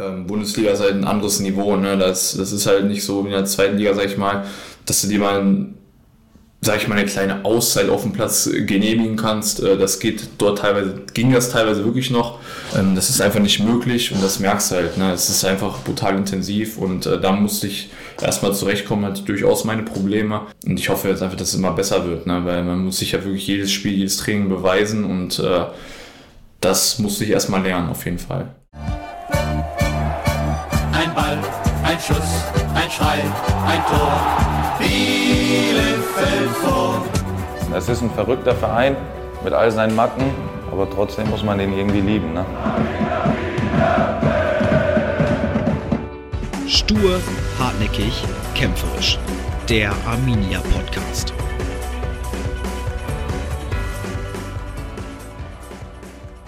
ähm, Bundesliga ist halt ein anderes Niveau. Ne? Das, das ist halt nicht so wie in der zweiten Liga, sag ich mal, dass du dir mal, sag ich mal, eine kleine Auszeit auf dem Platz genehmigen kannst. Äh, das geht dort teilweise, ging das teilweise wirklich noch. Ähm, das ist einfach nicht möglich und das merkst du halt. Ne? Es ist einfach brutal intensiv und äh, da musste ich erstmal zurechtkommen, hatte durchaus meine Probleme. Und ich hoffe jetzt einfach, dass es immer besser wird, ne? weil man muss sich ja wirklich jedes Spiel, jedes Training beweisen und äh, das musste ich erstmal lernen, auf jeden Fall. Ein Ball, ein Schuss, ein Schrei, ein Tor. Bielefeld vor. Es ist ein verrückter Verein mit all seinen Macken, aber trotzdem muss man den irgendwie lieben. Ne? Stur, hartnäckig, kämpferisch. Der Arminia Podcast.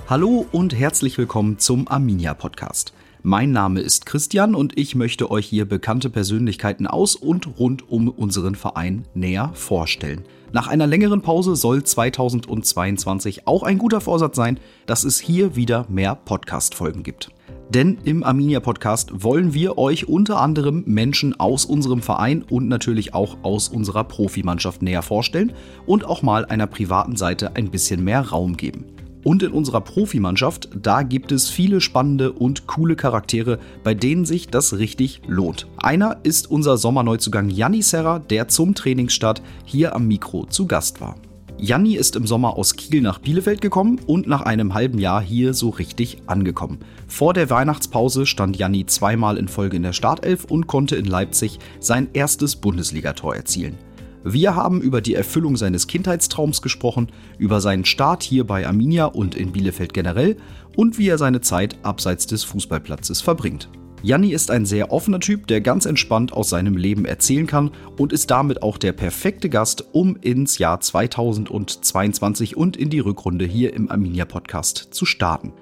Hallo und herzlich willkommen zum Arminia Podcast. Mein Name ist Christian und ich möchte euch hier bekannte Persönlichkeiten aus und rund um unseren Verein näher vorstellen. Nach einer längeren Pause soll 2022 auch ein guter Vorsatz sein, dass es hier wieder mehr Podcast-Folgen gibt. Denn im Arminia Podcast wollen wir euch unter anderem Menschen aus unserem Verein und natürlich auch aus unserer Profimannschaft näher vorstellen und auch mal einer privaten Seite ein bisschen mehr Raum geben. Und in unserer Profimannschaft, da gibt es viele spannende und coole Charaktere, bei denen sich das richtig lohnt. Einer ist unser Sommerneuzugang Janni Serra, der zum Trainingsstart hier am Mikro zu Gast war. Janni ist im Sommer aus Kiel nach Bielefeld gekommen und nach einem halben Jahr hier so richtig angekommen. Vor der Weihnachtspause stand Janni zweimal in Folge in der Startelf und konnte in Leipzig sein erstes Bundesligator erzielen. Wir haben über die Erfüllung seines Kindheitstraums gesprochen, über seinen Start hier bei Arminia und in Bielefeld generell und wie er seine Zeit abseits des Fußballplatzes verbringt. Janni ist ein sehr offener Typ, der ganz entspannt aus seinem Leben erzählen kann und ist damit auch der perfekte Gast, um ins Jahr 2022 und in die Rückrunde hier im Arminia Podcast zu starten.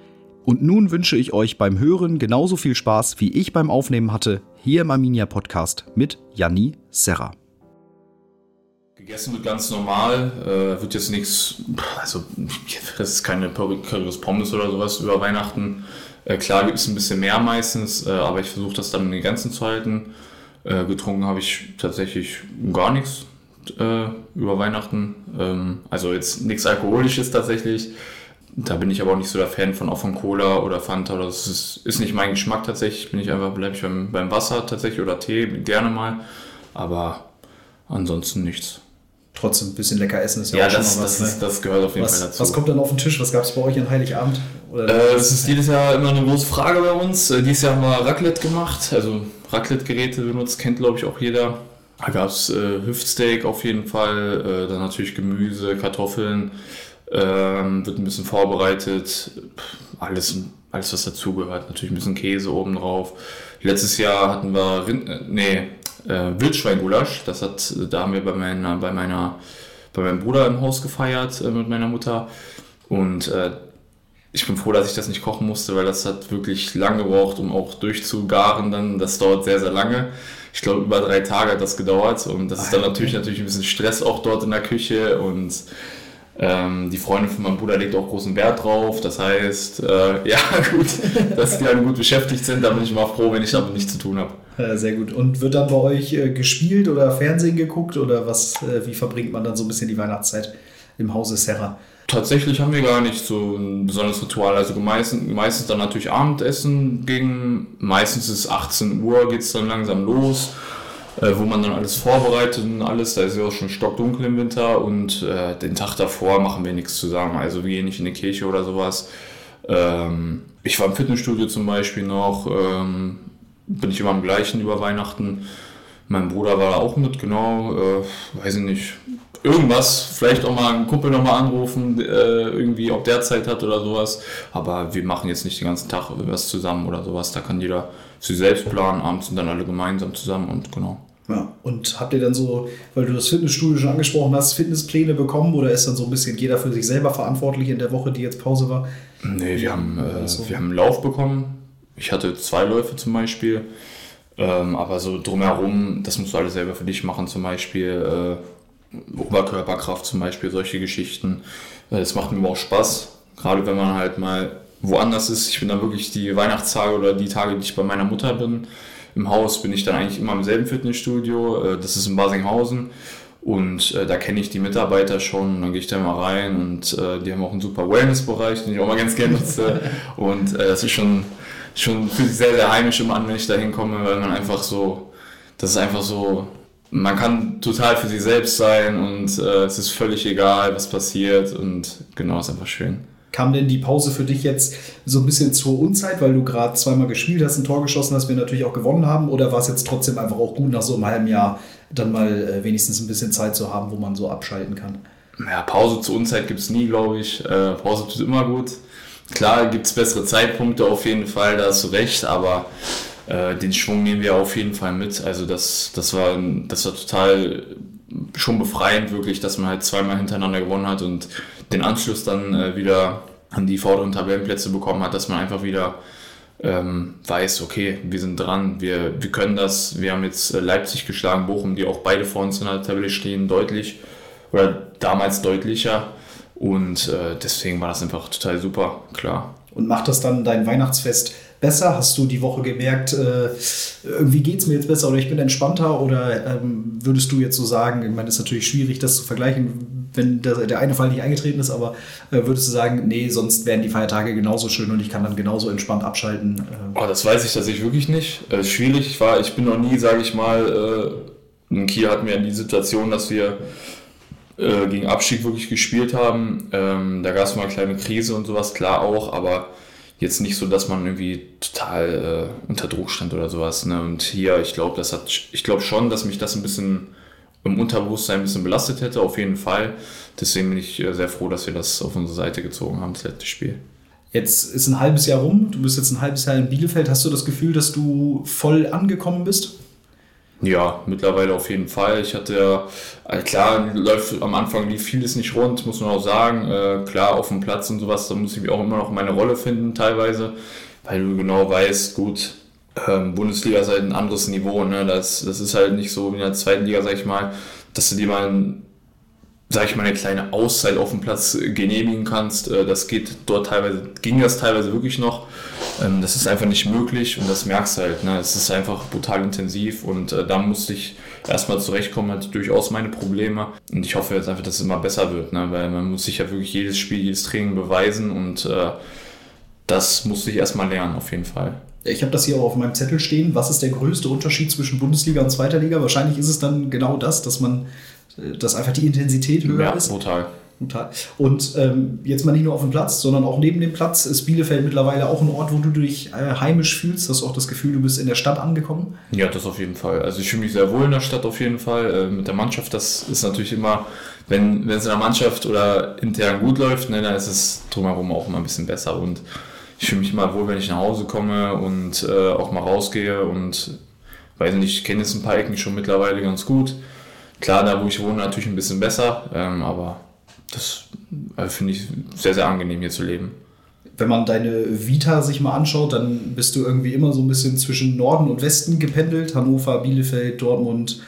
Und nun wünsche ich euch beim Hören genauso viel Spaß, wie ich beim Aufnehmen hatte, hier im Arminia Podcast mit Janni Serra. Gegessen wird ganz normal, äh, wird jetzt nichts, also das ist keine Currywurst Pommes oder sowas über Weihnachten. Äh, klar gibt es ein bisschen mehr meistens, äh, aber ich versuche das dann in den Grenzen zu halten. Äh, getrunken habe ich tatsächlich gar nichts äh, über Weihnachten. Ähm, also jetzt nichts Alkoholisches tatsächlich. Da bin ich aber auch nicht so der Fan von, auch von Cola oder Fanta oder das ist, ist nicht mein Geschmack tatsächlich. Bin ich einfach, bleibe ich beim, beim Wasser tatsächlich oder Tee, gerne mal. Aber ansonsten nichts trotzdem ein bisschen lecker essen ist ja, ja auch das, schon mal was. Das, ist, ne? das gehört auf jeden was, Fall dazu. Was kommt dann auf den Tisch? Was gab es bei euch an Heiligabend? Äh, das ist jedes Jahr immer eine große Frage bei uns. Äh, dieses Jahr haben wir Raclette gemacht, also Raclette-Geräte benutzt, kennt glaube ich auch jeder. Da gab es äh, Hüftsteak auf jeden Fall, äh, dann natürlich Gemüse, Kartoffeln, ähm, wird ein bisschen vorbereitet, alles, alles was dazugehört, natürlich ein bisschen Käse oben drauf. Letztes Jahr hatten wir Rind, äh, nee, äh, Wildschweingulasch. Das hat, da haben wir bei meiner, bei meiner, bei meinem Bruder im Haus gefeiert äh, mit meiner Mutter. Und äh, ich bin froh, dass ich das nicht kochen musste, weil das hat wirklich lange gebraucht, um auch durchzugaren. Dann, das dauert sehr, sehr lange. Ich glaube, über drei Tage hat das gedauert. Und das ist dann natürlich, natürlich ein bisschen Stress auch dort in der Küche. Und ähm, die Freundin von meinem Bruder legt auch großen Wert drauf. Das heißt, äh, ja, gut, dass die dann gut beschäftigt sind. Da bin ich mal froh, wenn ich damit nichts zu tun habe. Ja, sehr gut. Und wird dann bei euch äh, gespielt oder Fernsehen geguckt oder was? Äh, wie verbringt man dann so ein bisschen die Weihnachtszeit im Hause Serra? Tatsächlich haben wir gar nicht so ein besonderes Ritual. Also meistens, meistens dann natürlich Abendessen gegen, meistens ist 18 Uhr, geht es dann langsam los, äh, wo man dann alles vorbereitet und alles. Da ist ja auch schon stockdunkel im Winter und äh, den Tag davor machen wir nichts zusammen. Also wir gehen nicht in die Kirche oder sowas. Ähm, ich war im Fitnessstudio zum Beispiel noch. Ähm, bin ich immer am gleichen über Weihnachten. Mein Bruder war da auch mit, genau, äh, weiß ich nicht. Irgendwas, vielleicht auch mal einen Kumpel nochmal anrufen, äh, irgendwie, ob der Zeit hat oder sowas. Aber wir machen jetzt nicht den ganzen Tag was zusammen oder sowas. Da kann jeder sich selbst planen. Abends sind dann alle gemeinsam zusammen und genau. Ja, und habt ihr dann so, weil du das Fitnessstudio schon angesprochen hast, Fitnesspläne bekommen oder ist dann so ein bisschen jeder für sich selber verantwortlich in der Woche, die jetzt Pause war? Nee, wir haben, äh, so. wir haben einen Lauf bekommen ich hatte zwei Läufe zum Beispiel, ähm, aber so drumherum, das musst du alles selber für dich machen, zum Beispiel äh, Oberkörperkraft zum Beispiel, solche Geschichten. Äh, das macht mir auch Spaß, gerade wenn man halt mal woanders ist. Ich bin dann wirklich die Weihnachtstage oder die Tage, die ich bei meiner Mutter bin. Im Haus bin ich dann eigentlich immer im selben Fitnessstudio. Äh, das ist in Basinghausen. Und äh, da kenne ich die Mitarbeiter schon, dann gehe ich da mal rein und äh, die haben auch einen super Wellness-Bereich, den ich auch mal ganz gerne nutze. und äh, das ist schon, schon für sich sehr, sehr heimisch immer an, wenn ich da hinkomme, weil man einfach so, das ist einfach so, man kann total für sich selbst sein und äh, es ist völlig egal, was passiert und genau, ist einfach schön. Kam denn die Pause für dich jetzt so ein bisschen zur Unzeit, weil du gerade zweimal gespielt hast, ein Tor geschossen hast, wir natürlich auch gewonnen haben? Oder war es jetzt trotzdem einfach auch gut, nach so einem halben Jahr dann mal äh, wenigstens ein bisschen Zeit zu haben, wo man so abschalten kann? Ja, Pause zur Unzeit gibt es nie, glaube ich. Äh, Pause tut immer gut. Klar gibt es bessere Zeitpunkte auf jeden Fall, da hast du recht, aber äh, den Schwung nehmen wir auf jeden Fall mit. Also das, das, war, das war total schon befreiend, wirklich, dass man halt zweimal hintereinander gewonnen hat und den Anschluss dann äh, wieder an die vorderen Tabellenplätze bekommen hat, dass man einfach wieder ähm, weiß, okay, wir sind dran, wir, wir können das. Wir haben jetzt äh, Leipzig geschlagen, Bochum, die auch beide vor uns in der Tabelle stehen, deutlich oder damals deutlicher. Und äh, deswegen war das einfach total super, klar. Und macht das dann dein Weihnachtsfest besser? Hast du die Woche gemerkt, äh, irgendwie geht es mir jetzt besser oder ich bin entspannter? Oder ähm, würdest du jetzt so sagen, ich meine, es ist natürlich schwierig, das zu vergleichen, wenn der, der eine Fall nicht eingetreten ist, aber äh, würdest du sagen, nee, sonst wären die Feiertage genauso schön und ich kann dann genauso entspannt abschalten? Äh. Oh, das weiß ich tatsächlich wirklich nicht. Äh, schwierig. War, ich bin noch nie, sage ich mal, äh, in Kiel hatten wir die Situation, dass wir äh, gegen Abstieg wirklich gespielt haben. Ähm, da gab es mal eine kleine Krise und sowas, klar auch, aber jetzt nicht so, dass man irgendwie total äh, unter Druck stand oder sowas. Ne? Und hier, ich glaube, das hat, ich glaube schon, dass mich das ein bisschen im Unterbewusstsein ein bisschen belastet hätte, auf jeden Fall. Deswegen bin ich äh, sehr froh, dass wir das auf unsere Seite gezogen haben, das letzte Spiel. Jetzt ist ein halbes Jahr rum, du bist jetzt ein halbes Jahr in Bielefeld. Hast du das Gefühl, dass du voll angekommen bist? Ja, mittlerweile auf jeden Fall. Ich hatte ja, äh, klar, läuft am Anfang lief vieles nicht rund, muss man auch sagen. Äh, klar, auf dem Platz und sowas, da muss ich auch immer noch meine Rolle finden, teilweise, weil du genau weißt, gut, ähm, Bundesliga ist halt ein anderes Niveau, ne? Das, das ist halt nicht so wie in der zweiten Liga, sag ich mal, dass du dir mal sag ich mal, eine kleine Auszeit auf dem Platz genehmigen kannst. Äh, das geht dort teilweise, ging das teilweise wirklich noch. Ähm, das ist einfach nicht möglich und das merkst du halt. Ne? Es ist einfach brutal intensiv und äh, da musste ich erstmal zurechtkommen, hatte durchaus meine Probleme und ich hoffe jetzt einfach, dass es immer besser wird, ne? weil man muss sich ja wirklich jedes Spiel, jedes Training beweisen und äh, das musste ich erstmal lernen, auf jeden Fall. Ich habe das hier auch auf meinem Zettel stehen. Was ist der größte Unterschied zwischen Bundesliga und Zweiter Liga? Wahrscheinlich ist es dann genau das, dass man dass einfach die Intensität höher ja, ist. Total. Total. Und ähm, jetzt mal nicht nur auf dem Platz, sondern auch neben dem Platz ist Bielefeld mittlerweile auch ein Ort, wo du dich äh, heimisch fühlst. Hast du auch das Gefühl, du bist in der Stadt angekommen? Ja, das auf jeden Fall. Also ich fühle mich sehr wohl in der Stadt auf jeden Fall. Äh, mit der Mannschaft, das ist natürlich immer, wenn, wenn es in der Mannschaft oder intern gut läuft, ne, dann ist es drumherum auch immer ein bisschen besser. Und ich fühle mich immer wohl, wenn ich nach Hause komme und äh, auch mal rausgehe und weiß nicht, ich kenne jetzt ein paar Ecken schon mittlerweile ganz gut Klar, da wo ich wohne, natürlich ein bisschen besser, ähm, aber das äh, finde ich sehr, sehr angenehm hier zu leben. Wenn man deine Vita sich mal anschaut, dann bist du irgendwie immer so ein bisschen zwischen Norden und Westen gependelt. Hannover, Bielefeld, Dortmund,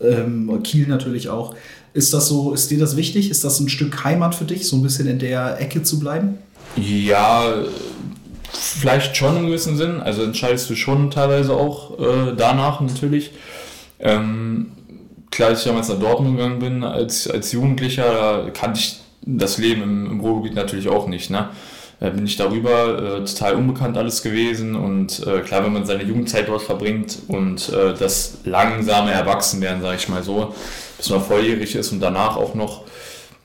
ähm, Kiel natürlich auch. Ist das so, ist dir das wichtig? Ist das ein Stück Heimat für dich, so ein bisschen in der Ecke zu bleiben? Ja, vielleicht schon im gewissen Sinn. Also entscheidest du schon teilweise auch äh, danach natürlich. Ähm, klar, als ich damals nach Dortmund gegangen bin, als, als Jugendlicher, kannte ich das Leben im, im Ruhrgebiet natürlich auch nicht. Ne? Bin ich darüber äh, total unbekannt alles gewesen und äh, klar, wenn man seine Jugendzeit dort verbringt und äh, das langsame Erwachsenwerden, sage ich mal so, bis man volljährig ist und danach auch noch,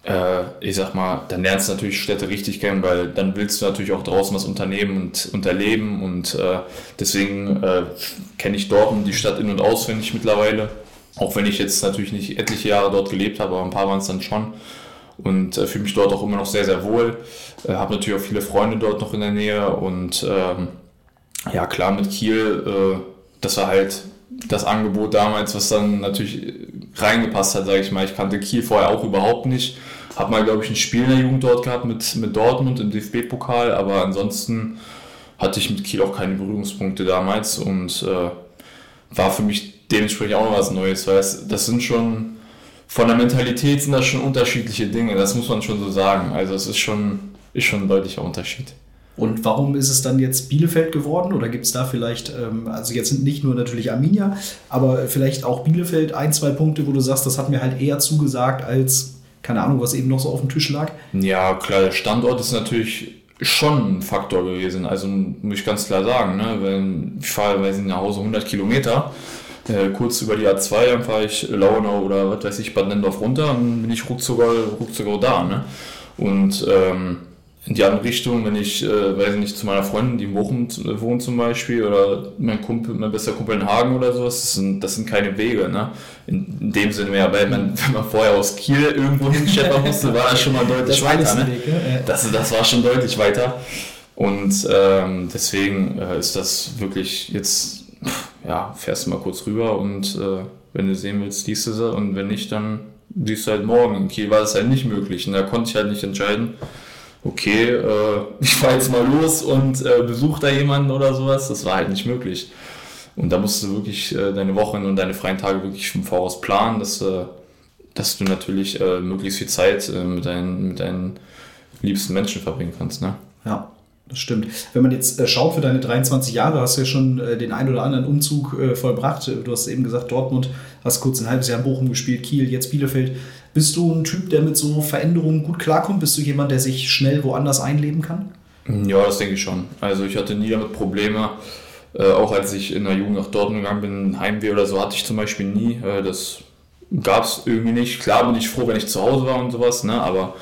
äh, ich sag mal, dann lernst du natürlich Städte richtig kennen, weil dann willst du natürlich auch draußen was unternehmen und unterleben und äh, deswegen äh, kenne ich Dortmund, die Stadt in- und auswendig mittlerweile auch wenn ich jetzt natürlich nicht etliche Jahre dort gelebt habe, aber ein paar waren es dann schon. Und äh, fühle mich dort auch immer noch sehr, sehr wohl. Äh, habe natürlich auch viele Freunde dort noch in der Nähe. Und ähm, ja, klar, mit Kiel, äh, das war halt das Angebot damals, was dann natürlich reingepasst hat, sage ich mal. Ich kannte Kiel vorher auch überhaupt nicht. Habe mal, glaube ich, ein Spiel in der Jugend dort gehabt mit, mit Dortmund im DFB-Pokal, aber ansonsten hatte ich mit Kiel auch keine Berührungspunkte damals und äh, war für mich dementsprechend auch noch was Neues, weil es, das sind schon, von der Mentalität sind das schon unterschiedliche Dinge, das muss man schon so sagen. Also es ist schon, ist schon ein deutlicher Unterschied. Und warum ist es dann jetzt Bielefeld geworden? Oder gibt es da vielleicht, ähm, also jetzt sind nicht nur natürlich Arminia, aber vielleicht auch Bielefeld ein, zwei Punkte, wo du sagst, das hat mir halt eher zugesagt als, keine Ahnung, was eben noch so auf dem Tisch lag? Ja, klar, der Standort ist natürlich schon ein Faktor gewesen. Also muss ich ganz klar sagen, ne? Wenn ich fahre, weiß ich, nach Hause 100 Kilometer, äh, kurz über die A2, dann fahre ich Launau oder was weiß ich, Bad Nendorf runter, dann bin ich ruckzuck, ruckzuck da. Ne? Und ähm, in die andere Richtung, wenn ich, äh, weiß ich nicht, zu meiner Freundin, die in Bochum äh, wohnt zum Beispiel, oder mein Kumpel, mein bester Kumpel in Hagen oder sowas, das sind, das sind keine Wege, ne? In, in dem Sinne mehr, weil man, wenn man vorher aus Kiel irgendwo hinscheppern musste, war das schon mal deutlich weiter, ne? Weg, ne? Das, das war schon deutlich weiter. Und ähm, deswegen äh, ist das wirklich jetzt, ja, fährst du mal kurz rüber und äh, wenn du sehen willst, siehst du sie und wenn nicht, dann siehst du halt morgen. In Kiel war das halt nicht möglich und da konnte ich halt nicht entscheiden, okay, äh, ich fahre jetzt mal los und äh, besuche da jemanden oder sowas. Das war halt nicht möglich. Und da musst du wirklich äh, deine Wochen und deine freien Tage wirklich vom Voraus planen, dass, äh, dass du natürlich äh, möglichst viel Zeit äh, mit, deinen, mit deinen liebsten Menschen verbringen kannst. Ne? Ja, das stimmt. Wenn man jetzt äh, schaut für deine 23 Jahre, hast du ja schon äh, den ein oder anderen Umzug äh, vollbracht. Du hast eben gesagt, Dortmund, hast kurz ein halbes Jahr in Bochum gespielt, Kiel, jetzt Bielefeld. Bist du ein Typ, der mit so Veränderungen gut klarkommt? Bist du jemand, der sich schnell woanders einleben kann? Ja, das denke ich schon. Also ich hatte nie damit Probleme. Auch als ich in der Jugend nach Dortmund gegangen bin, Heimweh oder so, hatte ich zum Beispiel nie. Das gab es irgendwie nicht. Klar bin ich froh, wenn ich zu Hause war und sowas, ne? aber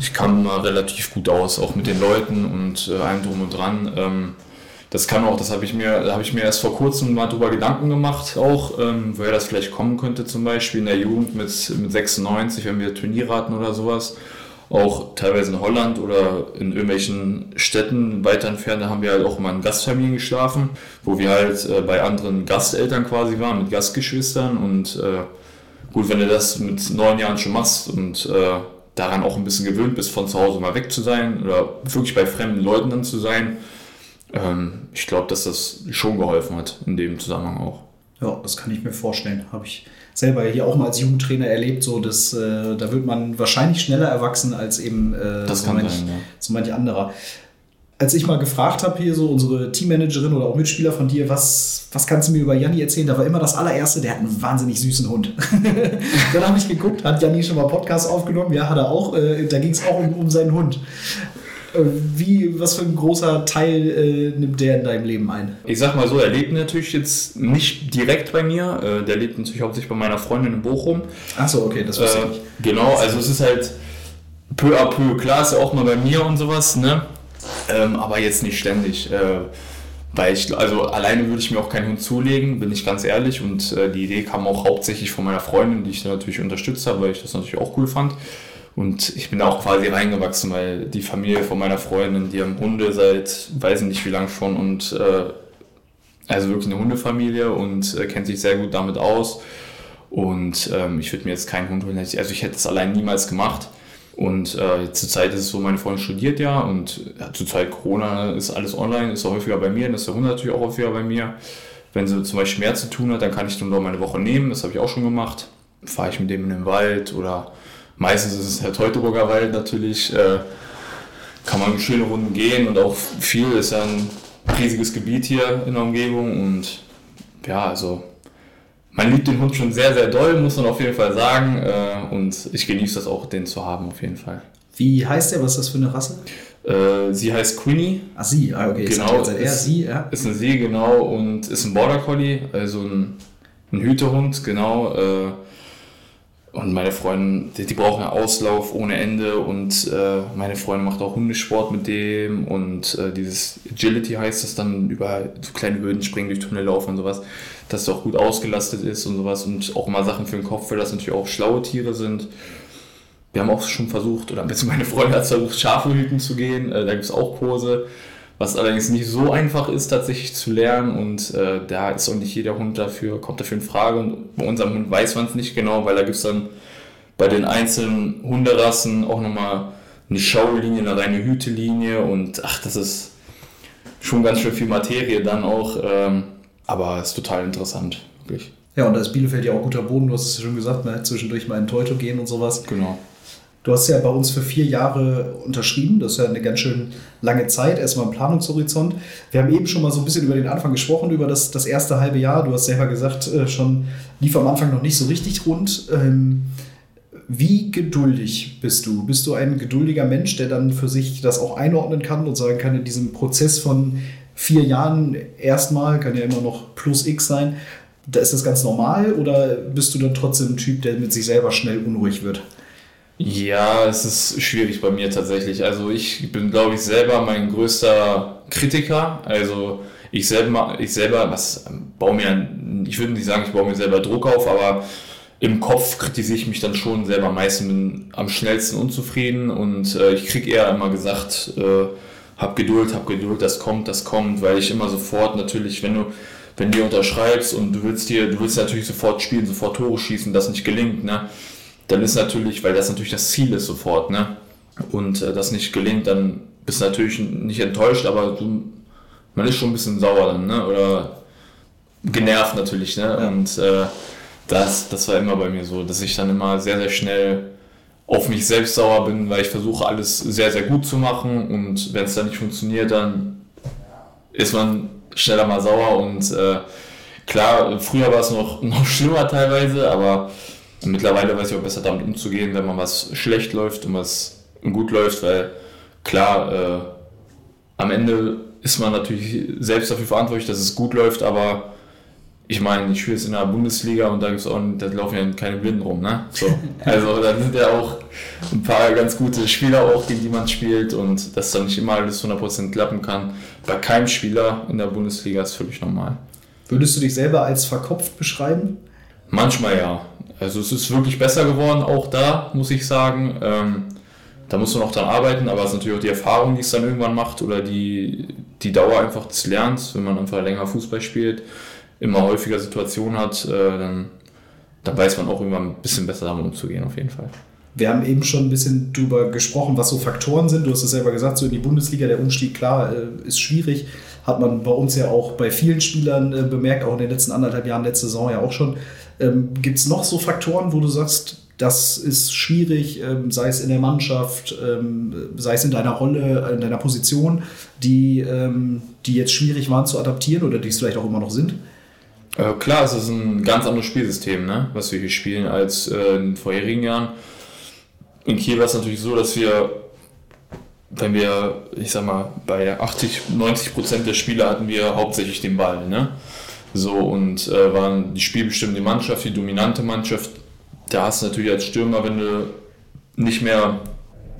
ich kam mal relativ gut aus, auch mit den Leuten und äh, allem drum und dran. Ähm, das kann auch, das habe ich mir, da habe ich mir erst vor kurzem mal drüber Gedanken gemacht, auch ähm, woher das vielleicht kommen könnte, zum Beispiel in der Jugend mit, mit 96, wenn wir Turniere hatten oder sowas. Auch teilweise in Holland oder in irgendwelchen Städten weiter entfernt, da haben wir halt auch mal in Gastfamilien geschlafen, wo wir halt äh, bei anderen Gasteltern quasi waren, mit Gastgeschwistern und äh, gut, wenn du das mit neun Jahren schon machst und äh, daran auch ein bisschen gewöhnt bist, von zu Hause mal weg zu sein oder wirklich bei fremden Leuten dann zu sein, ähm, ich glaube, dass das schon geholfen hat in dem Zusammenhang auch. Ja, das kann ich mir vorstellen. Habe ich selber hier auch mal als Jugendtrainer erlebt, so dass äh, da wird man wahrscheinlich schneller erwachsen als eben äh, Das so, kann manch, sein, ja. so manch anderer. Als ich mal gefragt habe, hier so unsere Teammanagerin oder auch Mitspieler von dir, was, was kannst du mir über Janni erzählen? Da war immer das allererste, der hat einen wahnsinnig süßen Hund. Dann habe ich geguckt, hat Janni schon mal Podcast aufgenommen? Ja, hat er auch. Äh, da ging es auch um, um seinen Hund. Äh, Wie, was für ein großer Teil äh, nimmt der in deinem Leben ein? Ich sag mal so, er lebt natürlich jetzt nicht direkt bei mir, äh, der lebt natürlich hauptsächlich bei meiner Freundin in Bochum. Achso, okay, das wusste ich Äh, nicht. genau, also es ist halt peu à peu. Klar ist er auch mal bei mir und sowas, ne? Ähm, aber jetzt nicht ständig. Äh, weil ich, also alleine würde ich mir auch keinen Hund zulegen, bin ich ganz ehrlich. Und äh, die Idee kam auch hauptsächlich von meiner Freundin, die ich dann natürlich unterstützt habe, weil ich das natürlich auch cool fand. Und ich bin da auch quasi reingewachsen, weil die Familie von meiner Freundin, die haben Hunde seit weiß ich nicht wie lange schon und äh, also wirklich eine Hundefamilie und äh, kennt sich sehr gut damit aus. Und ähm, ich würde mir jetzt keinen Hund holen. Also ich hätte es allein niemals gemacht. Und äh, zurzeit ist es so, meine Freundin studiert ja und ja, zurzeit Corona ist alles online, ist auch häufiger bei mir, dann ist der Hund natürlich auch häufiger bei mir. Wenn sie zum Beispiel mehr zu tun hat, dann kann ich dann doch meine Woche nehmen, das habe ich auch schon gemacht. Fahre ich mit dem in den Wald oder meistens ist es der Teutoburger Wald natürlich. Äh, kann man schöne Runden gehen und auch viel ist ja ein riesiges Gebiet hier in der Umgebung und ja, also man liebt den Hund schon sehr, sehr doll, muss man auf jeden Fall sagen äh, und ich genieße das auch, den zu haben auf jeden Fall. Wie heißt der? Was ist das für eine Rasse? Äh, sie heißt Queenie, Ah, sie. Ah, okay. Genau, Ist, er, sie, ja. ist eine Sie, genau, und ist ein Border Collie, also ein, ein Hütehund, genau. Äh, und meine Freundin, die, die brauchen ja Auslauf ohne Ende und äh, meine Freundin macht auch Hundesport mit dem und äh, dieses Agility heißt es dann über so kleine Hürden springen, durch Tunnel laufen und sowas, dass es auch gut ausgelastet ist und sowas und auch mal Sachen für den Kopf, weil das natürlich auch schlaue Tiere sind. Wir haben auch schon versucht, oder besser meine Freundin hat versucht, Schafe hüten zu gehen. Äh, da gibt es auch Kurse, was allerdings nicht so einfach ist, tatsächlich zu lernen. Und äh, da ist auch nicht jeder Hund dafür, kommt dafür in Frage. Und bei unserem Hund weiß man es nicht genau, weil da gibt es dann bei den einzelnen Hunderassen auch nochmal eine Schaulunie, eine reine Hütelinie. Und ach, das ist schon ganz schön viel Materie dann auch. Ähm, aber ist total interessant, wirklich. Ja, und da ist Bielefeld ja auch guter Boden. Du hast es ja schon gesagt, hat zwischendurch mal in Teuto gehen und sowas. Genau. Du hast ja bei uns für vier Jahre unterschrieben. Das ist ja eine ganz schön lange Zeit, erstmal im Planungshorizont. Wir haben eben schon mal so ein bisschen über den Anfang gesprochen, über das, das erste halbe Jahr. Du hast selber gesagt, äh, schon lief am Anfang noch nicht so richtig rund. Ähm, wie geduldig bist du? Bist du ein geduldiger Mensch, der dann für sich das auch einordnen kann und sagen kann, in diesem Prozess von vier Jahren erstmal, kann ja immer noch plus X sein, da ist das ganz normal oder bist du dann trotzdem ein Typ, der mit sich selber schnell unruhig wird? Ja, es ist schwierig bei mir tatsächlich. Also ich bin, glaube ich, selber mein größter Kritiker. Also ich selber, ich selber, was baue mir, ich würde nicht sagen, ich baue mir selber Druck auf, aber im Kopf kritisiere ich mich dann schon selber meistens bin am schnellsten unzufrieden und äh, ich kriege eher immer gesagt, äh, hab Geduld, hab Geduld, das kommt, das kommt, weil ich immer sofort natürlich, wenn du wenn du unterschreibst und du willst dir, du willst natürlich sofort spielen, sofort Tore schießen, das nicht gelingt, ne? Dann ist natürlich, weil das natürlich das Ziel ist sofort, ne? Und äh, das nicht gelingt, dann bist du natürlich nicht enttäuscht, aber du, man ist schon ein bisschen sauer dann, ne? Oder genervt natürlich, ne? Ja. Und äh, das, das war immer bei mir so, dass ich dann immer sehr, sehr schnell auf mich selbst sauer bin, weil ich versuche alles sehr, sehr gut zu machen und wenn es dann nicht funktioniert, dann ist man schneller mal sauer und äh, klar, früher war es noch, noch schlimmer teilweise, aber mittlerweile weiß ich auch besser damit umzugehen, wenn man was schlecht läuft und was gut läuft, weil klar, äh, am Ende ist man natürlich selbst dafür verantwortlich, dass es gut läuft, aber ich meine, ich spiele jetzt in der Bundesliga und da gibt's auch, da laufen ja keine Blinden rum, ne? So. Also da sind ja auch ein paar ganz gute Spieler auch, gegen die man spielt und dass dann nicht immer alles 100% klappen kann. Bei keinem Spieler in der Bundesliga ist völlig normal. Würdest du dich selber als verkopft beschreiben? Manchmal ja. Also es ist wirklich besser geworden, auch da, muss ich sagen. Ähm, da muss man auch dran arbeiten, aber es ist natürlich auch die Erfahrung, die es dann irgendwann macht oder die, die Dauer einfach des Lernens, wenn man einfach länger Fußball spielt immer häufiger Situationen hat, äh, dann, dann weiß man auch irgendwann ein bisschen besser damit umzugehen, auf jeden Fall. Wir haben eben schon ein bisschen darüber gesprochen, was so Faktoren sind. Du hast es selber gesagt, so in die Bundesliga, der Umstieg, klar, äh, ist schwierig. Hat man bei uns ja auch bei vielen Spielern äh, bemerkt, auch in den letzten anderthalb Jahren, letzte Saison ja auch schon. Ähm, Gibt es noch so Faktoren, wo du sagst, das ist schwierig, ähm, sei es in der Mannschaft, ähm, sei es in deiner Rolle, in deiner Position, die, ähm, die jetzt schwierig waren zu adaptieren oder die es vielleicht auch immer noch sind? Äh, klar, es ist ein ganz anderes Spielsystem, ne, was wir hier spielen als äh, in den vorherigen Jahren. In Kiel war es natürlich so, dass wir, wenn wir, ich sag mal, bei 80, 90 Prozent der Spiele hatten wir hauptsächlich den Ball, ne? So, und äh, waren die spielbestimmende Mannschaft, die dominante Mannschaft. Da hast du natürlich als Stürmer, wenn du nicht mehr,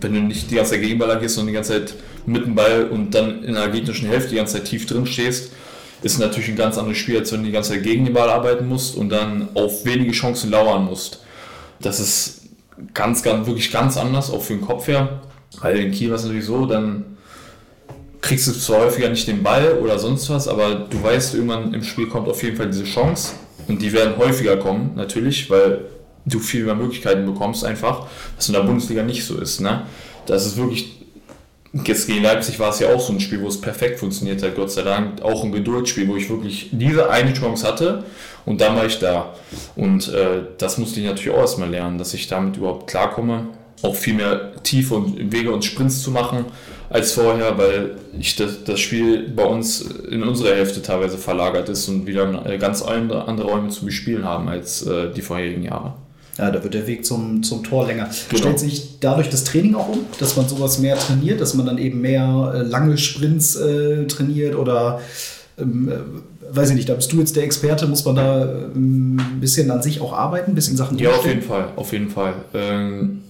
wenn du nicht die ganze Zeit gegen Ball agierst, sondern die ganze Zeit mit dem Ball und dann in der gegnerischen Hälfte die ganze Zeit tief drin stehst, ist natürlich ein ganz anderes Spiel, als wenn du die ganze Zeit gegen den Ball arbeiten musst und dann auf wenige Chancen lauern musst. Das ist ganz, ganz, wirklich ganz anders, auch für den Kopf her. Weil in Kiel war es natürlich so, dann kriegst du zwar häufiger nicht den Ball oder sonst was, aber du weißt, irgendwann im Spiel kommt auf jeden Fall diese Chance und die werden häufiger kommen, natürlich, weil du viel mehr Möglichkeiten bekommst einfach, was in der Bundesliga nicht so ist. Ne? Das ist wirklich Jetzt gegen Leipzig war es ja auch so ein Spiel, wo es perfekt funktioniert hat, Gott sei Dank. Auch ein Geduldsspiel, wo ich wirklich diese eine Chance hatte und dann war ich da. Und äh, das musste ich natürlich auch erstmal lernen, dass ich damit überhaupt klarkomme. Auch viel mehr Tiefe und Wege und Sprints zu machen als vorher, weil ich das, das Spiel bei uns in unserer Hälfte teilweise verlagert ist und wieder ganz andere Räume zu bespielen haben als äh, die vorherigen Jahre. Ja, da wird der Weg zum, zum Tor länger. Genau. Stellt sich dadurch das Training auch um, dass man sowas mehr trainiert, dass man dann eben mehr äh, lange Sprints äh, trainiert oder ähm, äh, weiß ich nicht, da bist du jetzt der Experte, muss man da ähm, ein bisschen an sich auch arbeiten, ein bisschen Sachen Ja, auf jeden Fall, auf jeden Fall. Ähm,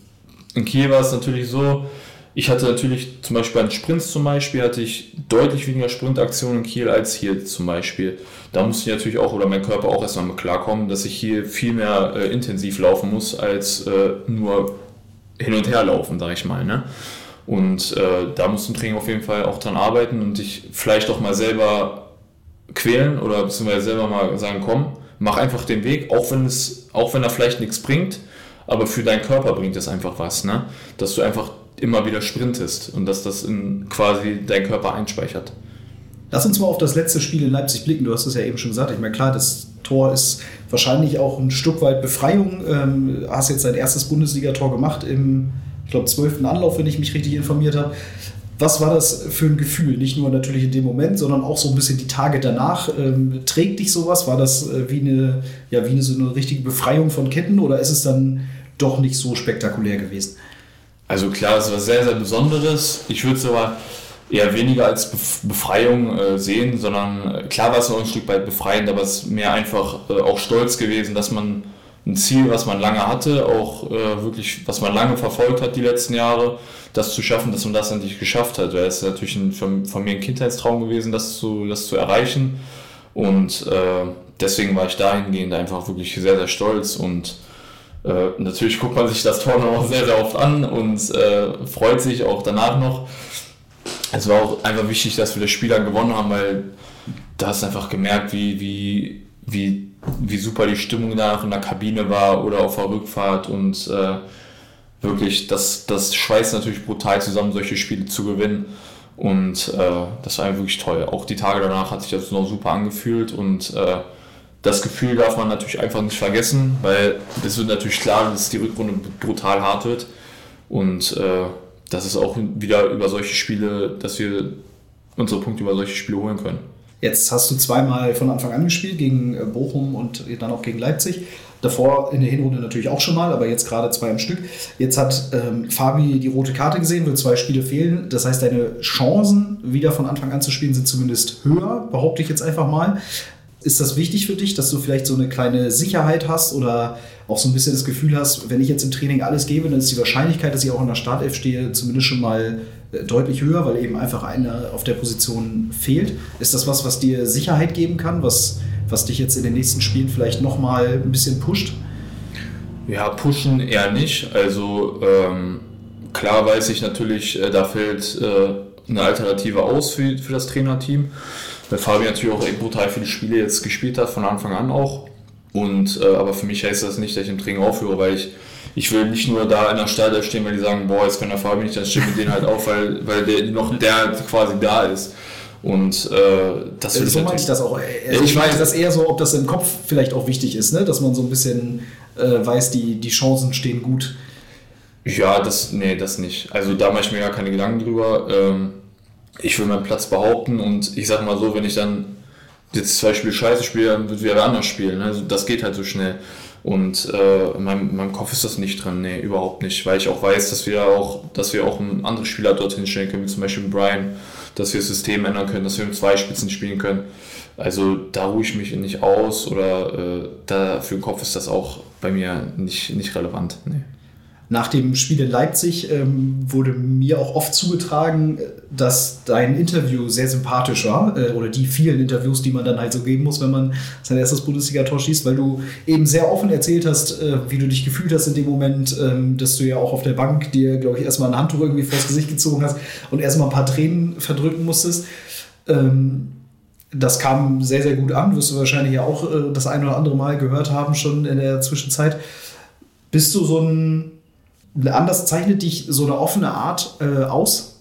in Kiel war es natürlich so, ich hatte natürlich zum Beispiel bei den Sprints zum Beispiel hatte ich deutlich weniger Sprintaktionen in Kiel als hier zum Beispiel. Da musste ich natürlich auch oder mein Körper auch erstmal mit klarkommen, dass ich hier viel mehr äh, intensiv laufen muss als äh, nur hin und her laufen, sag ich mal. Ne? Und äh, da muss ein Training auf jeden Fall auch dran arbeiten und dich vielleicht auch mal selber quälen oder beziehungsweise selber mal sagen, komm, mach einfach den Weg, auch wenn es, auch wenn er vielleicht nichts bringt, aber für deinen Körper bringt es einfach was, ne? Dass du einfach immer wieder sprintest und dass das in quasi dein Körper einspeichert. Lass uns mal auf das letzte Spiel in Leipzig blicken. Du hast es ja eben schon gesagt. Ich meine, klar, das Tor ist wahrscheinlich auch ein Stück weit Befreiung. Ähm, hast jetzt dein erstes Bundesligator gemacht im glaube, zwölften Anlauf, wenn ich mich richtig informiert habe. Was war das für ein Gefühl? Nicht nur natürlich in dem Moment, sondern auch so ein bisschen die Tage danach. Ähm, trägt dich sowas? War das äh, wie, eine, ja, wie eine, so eine richtige Befreiung von Ketten oder ist es dann doch nicht so spektakulär gewesen? Also klar, es war sehr, sehr Besonderes. Ich würde es aber eher weniger als Befreiung äh, sehen, sondern äh, klar war es auch ein Stück weit befreiend, aber es ist mehr einfach äh, auch stolz gewesen, dass man ein Ziel, was man lange hatte, auch äh, wirklich, was man lange verfolgt hat die letzten Jahre, das zu schaffen, dass man das endlich geschafft hat. Weil es ist natürlich ein, von, von, mir ein Kindheitstraum gewesen, das zu, das zu erreichen. Und äh, deswegen war ich dahingehend einfach wirklich sehr, sehr stolz und äh, natürlich guckt man sich das Tor noch sehr, sehr oft an und äh, freut sich auch danach noch. Es war auch einfach wichtig, dass wir das Spiel dann gewonnen haben, weil da hast einfach gemerkt, wie, wie, wie, wie super die Stimmung danach in der Kabine war oder auf der Rückfahrt und äh, wirklich, das, das schweißt natürlich brutal zusammen, solche Spiele zu gewinnen. Und äh, das war wirklich toll. Auch die Tage danach hat sich das noch super angefühlt und äh, das Gefühl darf man natürlich einfach nicht vergessen, weil es wird natürlich klar, dass die Rückrunde brutal hart wird. Und äh, das ist auch wieder über solche Spiele, dass wir unsere Punkte über solche Spiele holen können. Jetzt hast du zweimal von Anfang an gespielt, gegen äh, Bochum und dann auch gegen Leipzig. Davor in der Hinrunde natürlich auch schon mal, aber jetzt gerade zwei am Stück. Jetzt hat ähm, Fabi die rote Karte gesehen, wird zwei Spiele fehlen. Das heißt, deine Chancen, wieder von Anfang an zu spielen, sind zumindest höher, behaupte ich jetzt einfach mal. Ist das wichtig für dich, dass du vielleicht so eine kleine Sicherheit hast oder auch so ein bisschen das Gefühl hast, wenn ich jetzt im Training alles gebe, dann ist die Wahrscheinlichkeit, dass ich auch in der Startelf stehe, zumindest schon mal deutlich höher, weil eben einfach einer auf der Position fehlt. Ist das was, was dir Sicherheit geben kann, was, was dich jetzt in den nächsten Spielen vielleicht nochmal ein bisschen pusht? Ja, pushen eher nicht. Also ähm, klar weiß ich natürlich, äh, da fällt äh, eine Alternative aus für, für das Trainerteam weil Fabi natürlich auch brutal viele Spiele jetzt gespielt hat, von Anfang an auch. Und, äh, aber für mich heißt das nicht, dass ich im Training aufhöre, weil ich, ich will nicht nur da in der Stadt stehen, weil die sagen, boah, jetzt kann der Fabi nicht, dann steht mit denen halt auf, weil, weil der noch der quasi da ist. Und äh, das will so ich meine ich das auch. Also ich meine das eher so, ob das im Kopf vielleicht auch wichtig ist, ne? dass man so ein bisschen äh, weiß, die, die Chancen stehen gut. Ja, das, nee, das nicht. Also da mache ich mir gar keine Gedanken drüber. Ähm, ich will meinen Platz behaupten und ich sag mal so, wenn ich dann jetzt zwei Spiele scheiße spiele, dann wird wieder anders spielen. Ne? Also das geht halt so schnell. Und äh, in, meinem, in, meinem, Kopf ist das nicht dran, nee, überhaupt nicht. Weil ich auch weiß, dass wir auch, dass wir auch einen anderen Spieler dorthin stellen können, wie zum Beispiel Brian, dass wir das System ändern können, dass wir mit zwei Spitzen spielen können. Also da ruhe ich mich nicht aus oder äh, da für den Kopf ist das auch bei mir nicht, nicht relevant. Nee. Nach dem Spiel in Leipzig ähm, wurde mir auch oft zugetragen, dass dein Interview sehr sympathisch war äh, oder die vielen Interviews, die man dann halt so geben muss, wenn man sein erstes Bundesliga-Tor schießt, weil du eben sehr offen erzählt hast, äh, wie du dich gefühlt hast in dem Moment, ähm, dass du ja auch auf der Bank dir, glaube ich, erstmal ein Handtuch irgendwie vors Gesicht gezogen hast und erstmal ein paar Tränen verdrücken musstest. Ähm, das kam sehr, sehr gut an, wirst du wahrscheinlich ja auch äh, das ein oder andere Mal gehört haben schon in der Zwischenzeit. Bist du so ein anders zeichnet dich so eine offene Art äh, aus,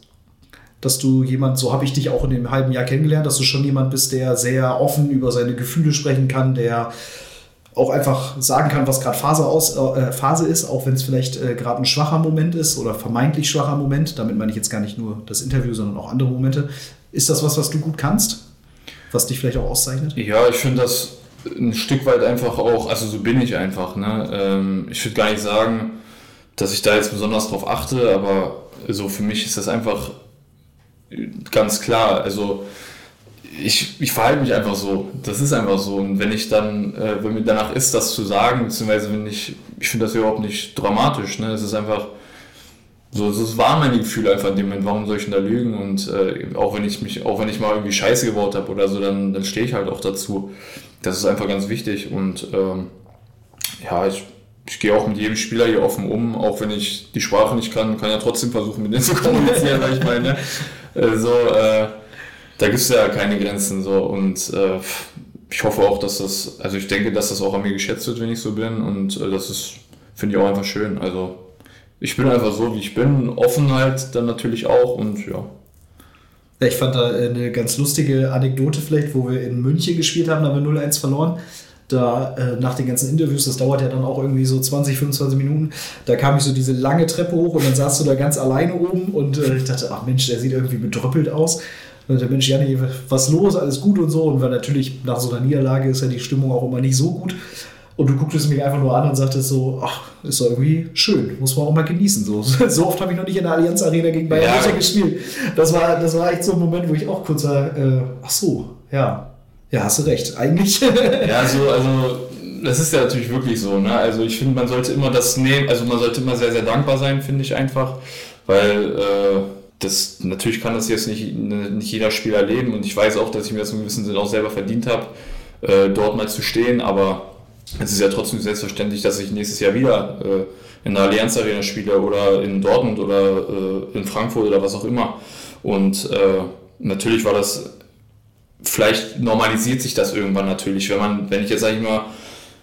dass du jemand, so habe ich dich auch in dem halben Jahr kennengelernt, dass du schon jemand bist, der sehr offen über seine Gefühle sprechen kann, der auch einfach sagen kann, was gerade Phase, äh, Phase ist, auch wenn es vielleicht äh, gerade ein schwacher Moment ist oder vermeintlich schwacher Moment. Damit meine ich jetzt gar nicht nur das Interview, sondern auch andere Momente. Ist das was, was du gut kannst? Was dich vielleicht auch auszeichnet? Ja, ich finde das ein Stück weit einfach auch, also so bin ich einfach. Ne? Ähm, ich würde gar nicht sagen, dass ich da jetzt besonders drauf achte, aber so für mich ist das einfach ganz klar. Also ich, ich verhalte mich einfach so. Das ist einfach so. Und wenn ich dann, äh, wenn mir danach ist, das zu sagen, beziehungsweise wenn ich, ich finde das überhaupt nicht dramatisch. Ne? Es ist einfach, so, so waren meine Gefühle einfach in dem Moment, warum soll ich denn da lügen? Und äh, auch wenn ich mich, auch wenn ich mal irgendwie Scheiße gebaut habe oder so, dann, dann stehe ich halt auch dazu. Das ist einfach ganz wichtig. Und ähm, ja, ich ich gehe auch mit jedem Spieler hier offen um, auch wenn ich die Sprache nicht kann, kann ja trotzdem versuchen, mit denen zu kommunizieren, weil ich meine, äh, so, äh, da gibt es ja keine Grenzen so. Und äh, ich hoffe auch, dass das, also ich denke, dass das auch an mir geschätzt wird, wenn ich so bin. Und äh, das ist, finde ich auch einfach schön. Also ich bin einfach so, wie ich bin, offen halt dann natürlich auch und ja. Ich fand da eine ganz lustige Anekdote vielleicht, wo wir in München gespielt haben, da haben wir 0-1 verloren da äh, nach den ganzen Interviews, das dauert ja dann auch irgendwie so 20, 25 Minuten, da kam ich so diese lange Treppe hoch und dann saß du da ganz alleine oben und äh, ich dachte, ach Mensch, der sieht irgendwie bedröppelt aus. Und der Mensch, Janni, was los, alles gut und so. Und weil natürlich nach so einer Niederlage ist ja die Stimmung auch immer nicht so gut. Und du gucktest mich einfach nur an und sagtest so, ach, ist doch irgendwie schön, muss man auch mal genießen. So, so oft habe ich noch nicht in der Allianz Arena gegen Bayern Ja. Gespielt. Das war, das war echt so ein Moment, wo ich auch kurz sag, äh, ach so, ja, ja, hast du recht, eigentlich. Ja, so, also das ist ja natürlich wirklich so. Ne? Also ich finde, man sollte immer das nehmen, also man sollte immer sehr, sehr dankbar sein, finde ich einfach, weil äh, das natürlich kann das jetzt nicht, ne, nicht jeder Spieler erleben und ich weiß auch, dass ich mir das im gewissen Sinne auch selber verdient habe, äh, dort mal zu stehen, aber es ist ja trotzdem selbstverständlich, dass ich nächstes Jahr wieder äh, in der Allianz Arena spiele oder in Dortmund oder äh, in Frankfurt oder was auch immer. Und äh, natürlich war das vielleicht normalisiert sich das irgendwann natürlich, wenn man, wenn ich jetzt sage ich mal,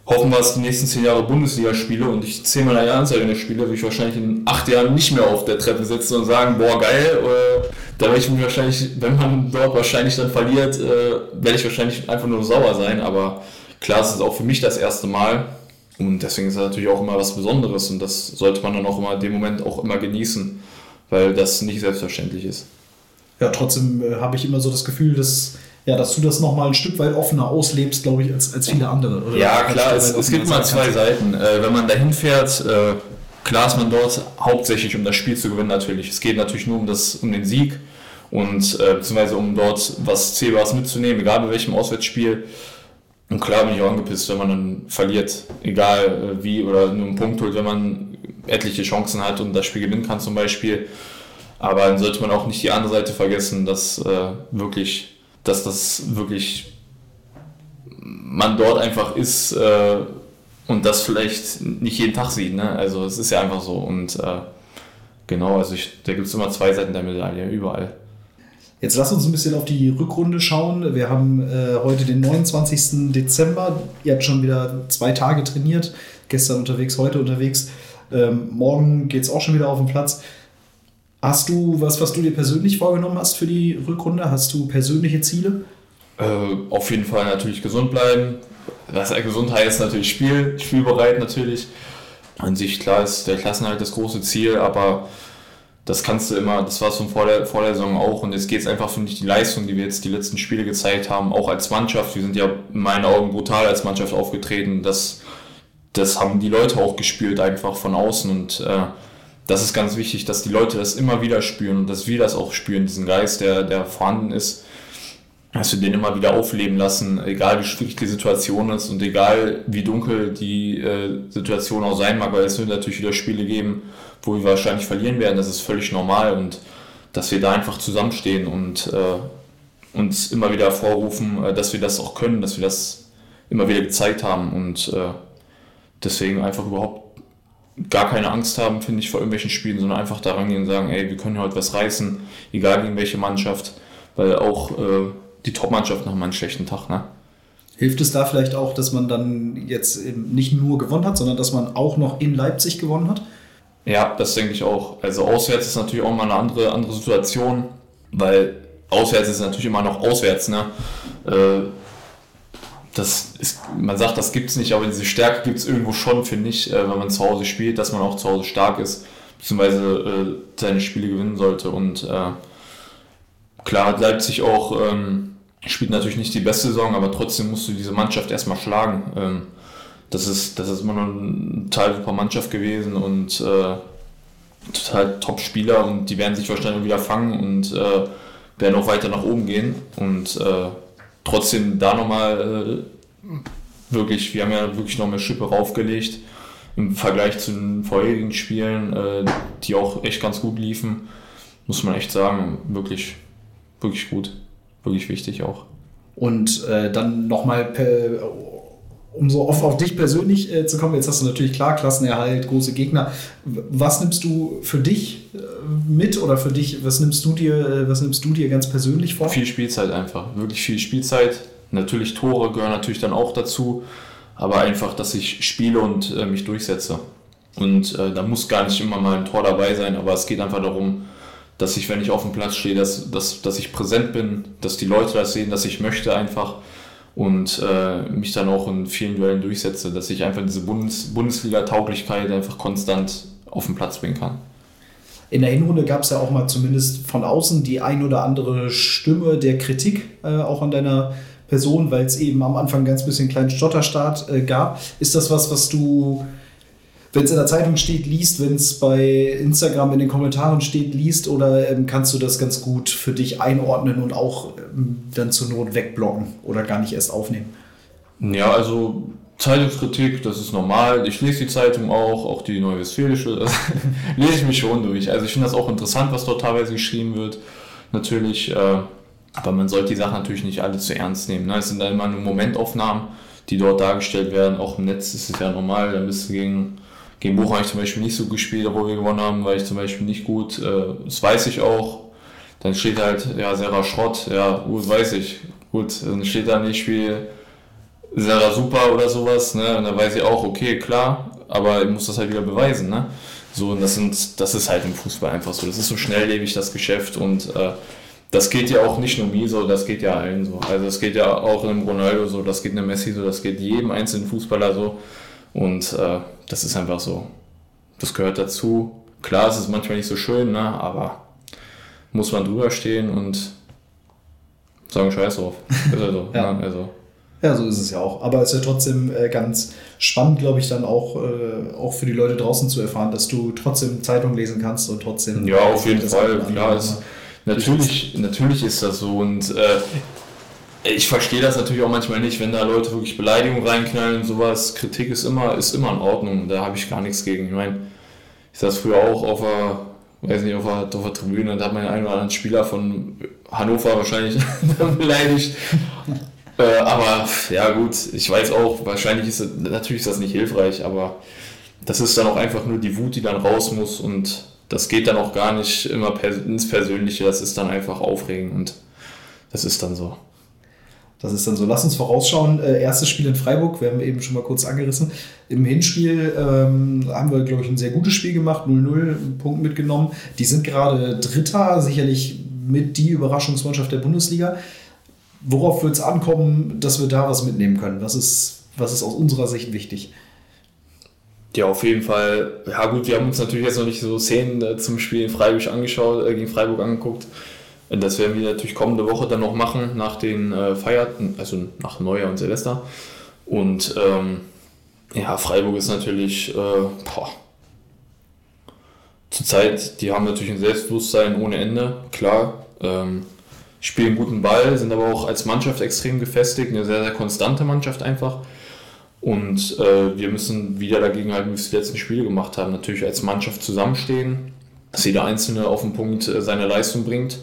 hoffen wir es die nächsten zehn Jahre Bundesliga spiele und ich zehnmal in der Jahresarena spiele, würde ich wahrscheinlich in acht Jahren nicht mehr auf der Treppe sitzen und sagen, boah geil, äh, da werde ich mich wahrscheinlich, wenn man dort wahrscheinlich dann verliert, äh, werde ich wahrscheinlich einfach nur sauer sein, aber klar, es ist auch für mich das erste Mal und deswegen ist das natürlich auch immer was Besonderes und das sollte man dann auch immer in dem Moment auch immer genießen, weil das nicht selbstverständlich ist. ja, trotzdem äh, habe ich immer so das Gefühl, dass, ja, dass du das nochmal ein Stück weit offener auslebst, glaube ich, als, als viele andere. Oder Ja, klar, es, es gibt sein zwei. Seiten. Äh, wenn man dahin fährt, äh, klar ist man dort hauptsächlich, um das Spiel zu gewinnen natürlich. Es geht natürlich nur um, das, um den Sieg und äh, beziehungsweise um dort was Zählbares mitzunehmen, egal bei welchem Auswärtsspiel. Und klar bin ich auch angepisst, wenn man dann verliert, egal äh, wie, oder nur einen Punkt holt, wenn man etliche Chancen hat und das Spiel gewinnen kann zum Beispiel. Aber dann sollte man auch nicht die andere Seite vergessen, dass äh, wirklich, dass das wirklich man dort einfach ist äh, und das vielleicht nicht jeden Tag sieht. Ne? Also es ist ja einfach so. Und äh, genau, also ich, da gibt es immer zwei Seiten der Medaille, überall. Jetzt lass uns ein bisschen auf die Rückrunde schauen. Wir haben äh, heute den 29. Dezember. Ihr habt schon wieder zwei Tage trainiert. Gestern unterwegs, heute unterwegs. Ähm, morgen geht es auch schon wieder auf den Platz. Hast du was, was du dir persönlich vorgenommen hast für die Rückrunde? Hast du persönliche Ziele? Äh, auf jeden Fall natürlich gesund bleiben. Was ja gesund heißt natürlich Spiel, spielbereit natürlich. An sich klar ist der Klassenhalt das große Ziel, aber das kannst du immer, das war es von vor der, vor der Saison auch und jetzt geht es einfach, finde ich, die Leistung, die wir jetzt die letzten Spiele gezeigt haben, auch als Mannschaft, wir sind ja in meinen Augen brutal als Mannschaft aufgetreten, das, das haben die Leute auch gespürt einfach von außen und äh, das ist ganz wichtig, dass die Leute das immer wieder spüren und dass wir das auch spüren, diesen Geist, der, der vorhanden ist dass wir den immer wieder aufleben lassen, egal wie schwierig die Situation ist und egal wie dunkel die äh, Situation auch sein mag, weil es wird natürlich wieder Spiele geben, wo wir wahrscheinlich verlieren werden, das ist völlig normal und dass wir da einfach zusammenstehen und äh, uns immer wieder hervorrufen, äh, dass wir das auch können, dass wir das immer wieder gezeigt haben und äh, deswegen einfach überhaupt gar keine Angst haben, finde ich, vor irgendwelchen Spielen, sondern einfach da rangehen und sagen, ey, wir können heute was reißen, egal gegen welche Mannschaft, weil auch äh, die Top-Mannschaften haben einen schlechten Tag, ne? Hilft es da vielleicht auch, dass man dann jetzt eben nicht nur gewonnen hat, sondern dass man auch noch in Leipzig gewonnen hat? Ja, das denke ich auch. Also auswärts ist natürlich auch mal eine andere, andere Situation, weil auswärts ist natürlich immer noch auswärts, ne? Äh, das ist, man sagt, das gibt es nicht, aber diese Stärke gibt es irgendwo schon, finde ich, äh, wenn man zu Hause spielt, dass man auch zu Hause stark ist, beziehungsweise äh, seine Spiele gewinnen sollte. Und äh, klar hat Leipzig auch, ähm, spielt natürlich nicht die beste Saison, aber trotzdem musst du diese Mannschaft erstmal schlagen. Ähm, das, ist, das ist immer noch eine total super Mannschaft gewesen und äh, total Top-Spieler und die werden sich wahrscheinlich wieder fangen und äh, werden auch weiter nach oben gehen. Und äh, trotzdem da nochmal äh, wirklich, wir haben ja wirklich noch eine Schippe raufgelegt im Vergleich zu den vorherigen Spielen, äh, die auch echt ganz gut liefen, muss man echt sagen, wirklich, wirklich gut, wirklich wichtig auch. Und äh, dann nochmal, um so oft auf dich persönlich äh, zu kommen, jetzt hast du natürlich klar Klassenerhalt, große Gegner. Was nimmst du für dich äh, mit oder für dich, was nimmst du dir, äh, was nimmst du dir ganz persönlich vor? Viel Spielzeit einfach, wirklich viel Spielzeit. Natürlich Tore gehören natürlich dann auch dazu, aber einfach, dass ich spiele und äh, mich durchsetze. Und äh, da muss gar nicht immer mal ein Tor dabei sein, aber es geht einfach darum, dass ich, wenn ich auf dem Platz stehe, dass, dass, dass ich präsent bin, dass die Leute das sehen, dass ich möchte einfach. Und äh, mich dann auch in vielen Duellen durchsetze, dass ich einfach diese Bundes Bundesliga-Tauglichkeit einfach konstant auf den Platz bringen kann. In der Hinrunde gab es ja auch mal zumindest von außen die ein oder andere Stimme der Kritik äh, auch an deiner Person, weil es eben am Anfang ganz bisschen einen kleinen Stotterstart äh, gab. Ist das was, was du, wenn es in der Zeitung steht, liest, wenn es bei Instagram in den Kommentaren steht, liest oder ähm, kannst du das ganz gut für dich einordnen und auch ähm, dann zur Not wegblocken oder gar nicht erst aufnehmen? Ja, also Zeitungskritik, das ist normal. Ich lese die Zeitung auch, auch die Neue Westfälische, das lese ich mich schon durch. Also ich finde das auch interessant, was dort teilweise geschrieben wird. Natürlich, äh, aber man sollte die Sachen natürlich nicht alle zu ernst nehmen. Ne? Es sind dann immer nur Momentaufnahmen, die dort dargestellt werden. Auch im Netz ist es ja normal. Da bist du gegen, gegen Bochum habe ich zum Beispiel nicht so gespielt, obwohl wir gewonnen haben, war ich zum Beispiel nicht gut. Äh, das weiß ich auch. Dann steht halt, ja, Sarah Schrott, ja, gut, weiß ich. Gut, dann steht da nicht, Spiel Sarah super oder sowas, ne? Und dann weiß ich auch, okay, klar, aber ich muss das halt wieder beweisen, ne? So, und das sind, das ist halt im Fußball einfach so. Das ist so schnelllebig, das Geschäft und äh, das geht ja auch nicht nur mir so, das geht ja allen so. Also das geht ja auch einem Ronaldo so, das geht einem Messi so, das geht jedem einzelnen Fußballer so. Und äh, das ist einfach so. Das gehört dazu. Klar, es ist manchmal nicht so schön, ne? aber muss man drüber stehen und sagen Scheiß drauf. Ist also, Ja. ne? also Ja, so ist es ja auch. Aber es ist ja trotzdem äh, ganz spannend, glaube ich, dann auch, äh, auch für die Leute draußen zu erfahren, dass du trotzdem Zeitung lesen kannst und trotzdem. Ja, auf jeden Fall, klar. Ist, natürlich, natürlich ist das so und äh, ich verstehe das natürlich auch manchmal nicht, wenn da Leute wirklich Beleidigungen reinknallen und sowas. Kritik ist immer, ist immer in Ordnung, da habe ich gar nichts gegen. Ich meine, ich saß früher auch auf der, weiß nicht, auf der, auf der Tribüne und da hat man einen oder anderen Spieler von Hannover wahrscheinlich beleidigt. Äh, aber ja gut, ich weiß auch, wahrscheinlich ist das, natürlich ist das nicht hilfreich, aber das ist dann auch einfach nur die Wut, die dann raus muss und das geht dann auch gar nicht immer ins Persönliche, das ist dann einfach aufregend und das ist dann so. Das ist dann so. Lass uns vorausschauen. Äh, erstes Spiel in Freiburg, wir haben eben schon mal kurz angerissen. Im Hinspiel ähm, haben wir, glaube ich, ein sehr gutes Spiel gemacht, 0-0, einen Punkt mitgenommen. Die sind gerade Dritter, sicherlich mit die Überraschungsmannschaft der Bundesliga. Worauf wird es ankommen, dass wir da was mitnehmen können? Was ist, was ist aus unserer Sicht wichtig? Ja, auf jeden Fall. Ja gut, wir haben uns natürlich jetzt noch nicht so Szenen äh, zum Spiel in Freiburg angeschaut, äh, gegen Freiburg angeguckt. Das werden wir natürlich kommende Woche dann noch machen, nach den äh, Feierten, also nach Neujahr und Silvester. Und ähm, ja, Freiburg ist natürlich, äh, boah, zurzeit, die haben natürlich ein Selbstbewusstsein ohne Ende, klar. Ähm, spielen guten Ball, sind aber auch als Mannschaft extrem gefestigt, eine sehr, sehr konstante Mannschaft einfach. Und äh, wir müssen wieder dagegen halten, wie wir es die letzten Spiele gemacht haben. Natürlich als Mannschaft zusammenstehen, dass jeder Einzelne auf den Punkt äh, seine Leistung bringt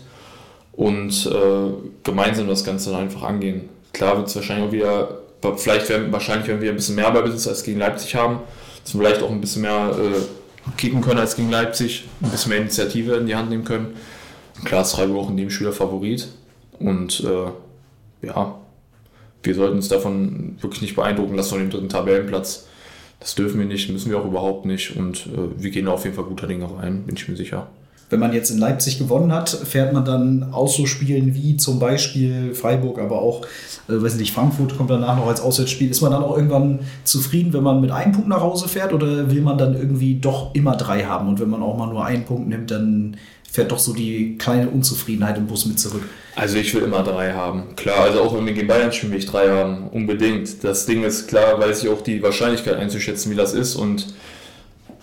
und äh, gemeinsam das Ganze dann einfach angehen. Klar wird es wahrscheinlich auch wieder, vielleicht werden, wahrscheinlich werden wir ein bisschen mehr Ballbesitz als gegen Leipzig haben, dass wir vielleicht auch ein bisschen mehr äh, kicken können als gegen Leipzig, ein bisschen mehr Initiative in die Hand nehmen können. Klar ist Freiburg auch in dem Spiel der Favorit und äh, ja, wir sollten uns davon wirklich nicht beeindrucken lassen von dem dritten Tabellenplatz. Das dürfen wir nicht, müssen wir auch überhaupt nicht und äh, wir gehen da auf jeden Fall guter Dinge rein, bin ich mir sicher. Wenn man jetzt in Leipzig gewonnen hat, fährt man dann aus so Spielen wie zum Beispiel Freiburg, aber auch, äh, weiß nicht, Frankfurt kommt danach noch als Auswärtsspiel. Ist man dann auch irgendwann zufrieden, wenn man mit einem Punkt nach Hause fährt oder will man dann irgendwie doch immer drei haben? Und wenn man auch mal nur einen Punkt nimmt, dann fährt doch so die kleine Unzufriedenheit im Bus mit zurück. Also ich will immer drei haben. Klar, also auch wenn wir gegen Bayern spielen, will ich drei haben. Unbedingt. Das Ding ist klar, weiß ich auch die Wahrscheinlichkeit einzuschätzen, wie das ist und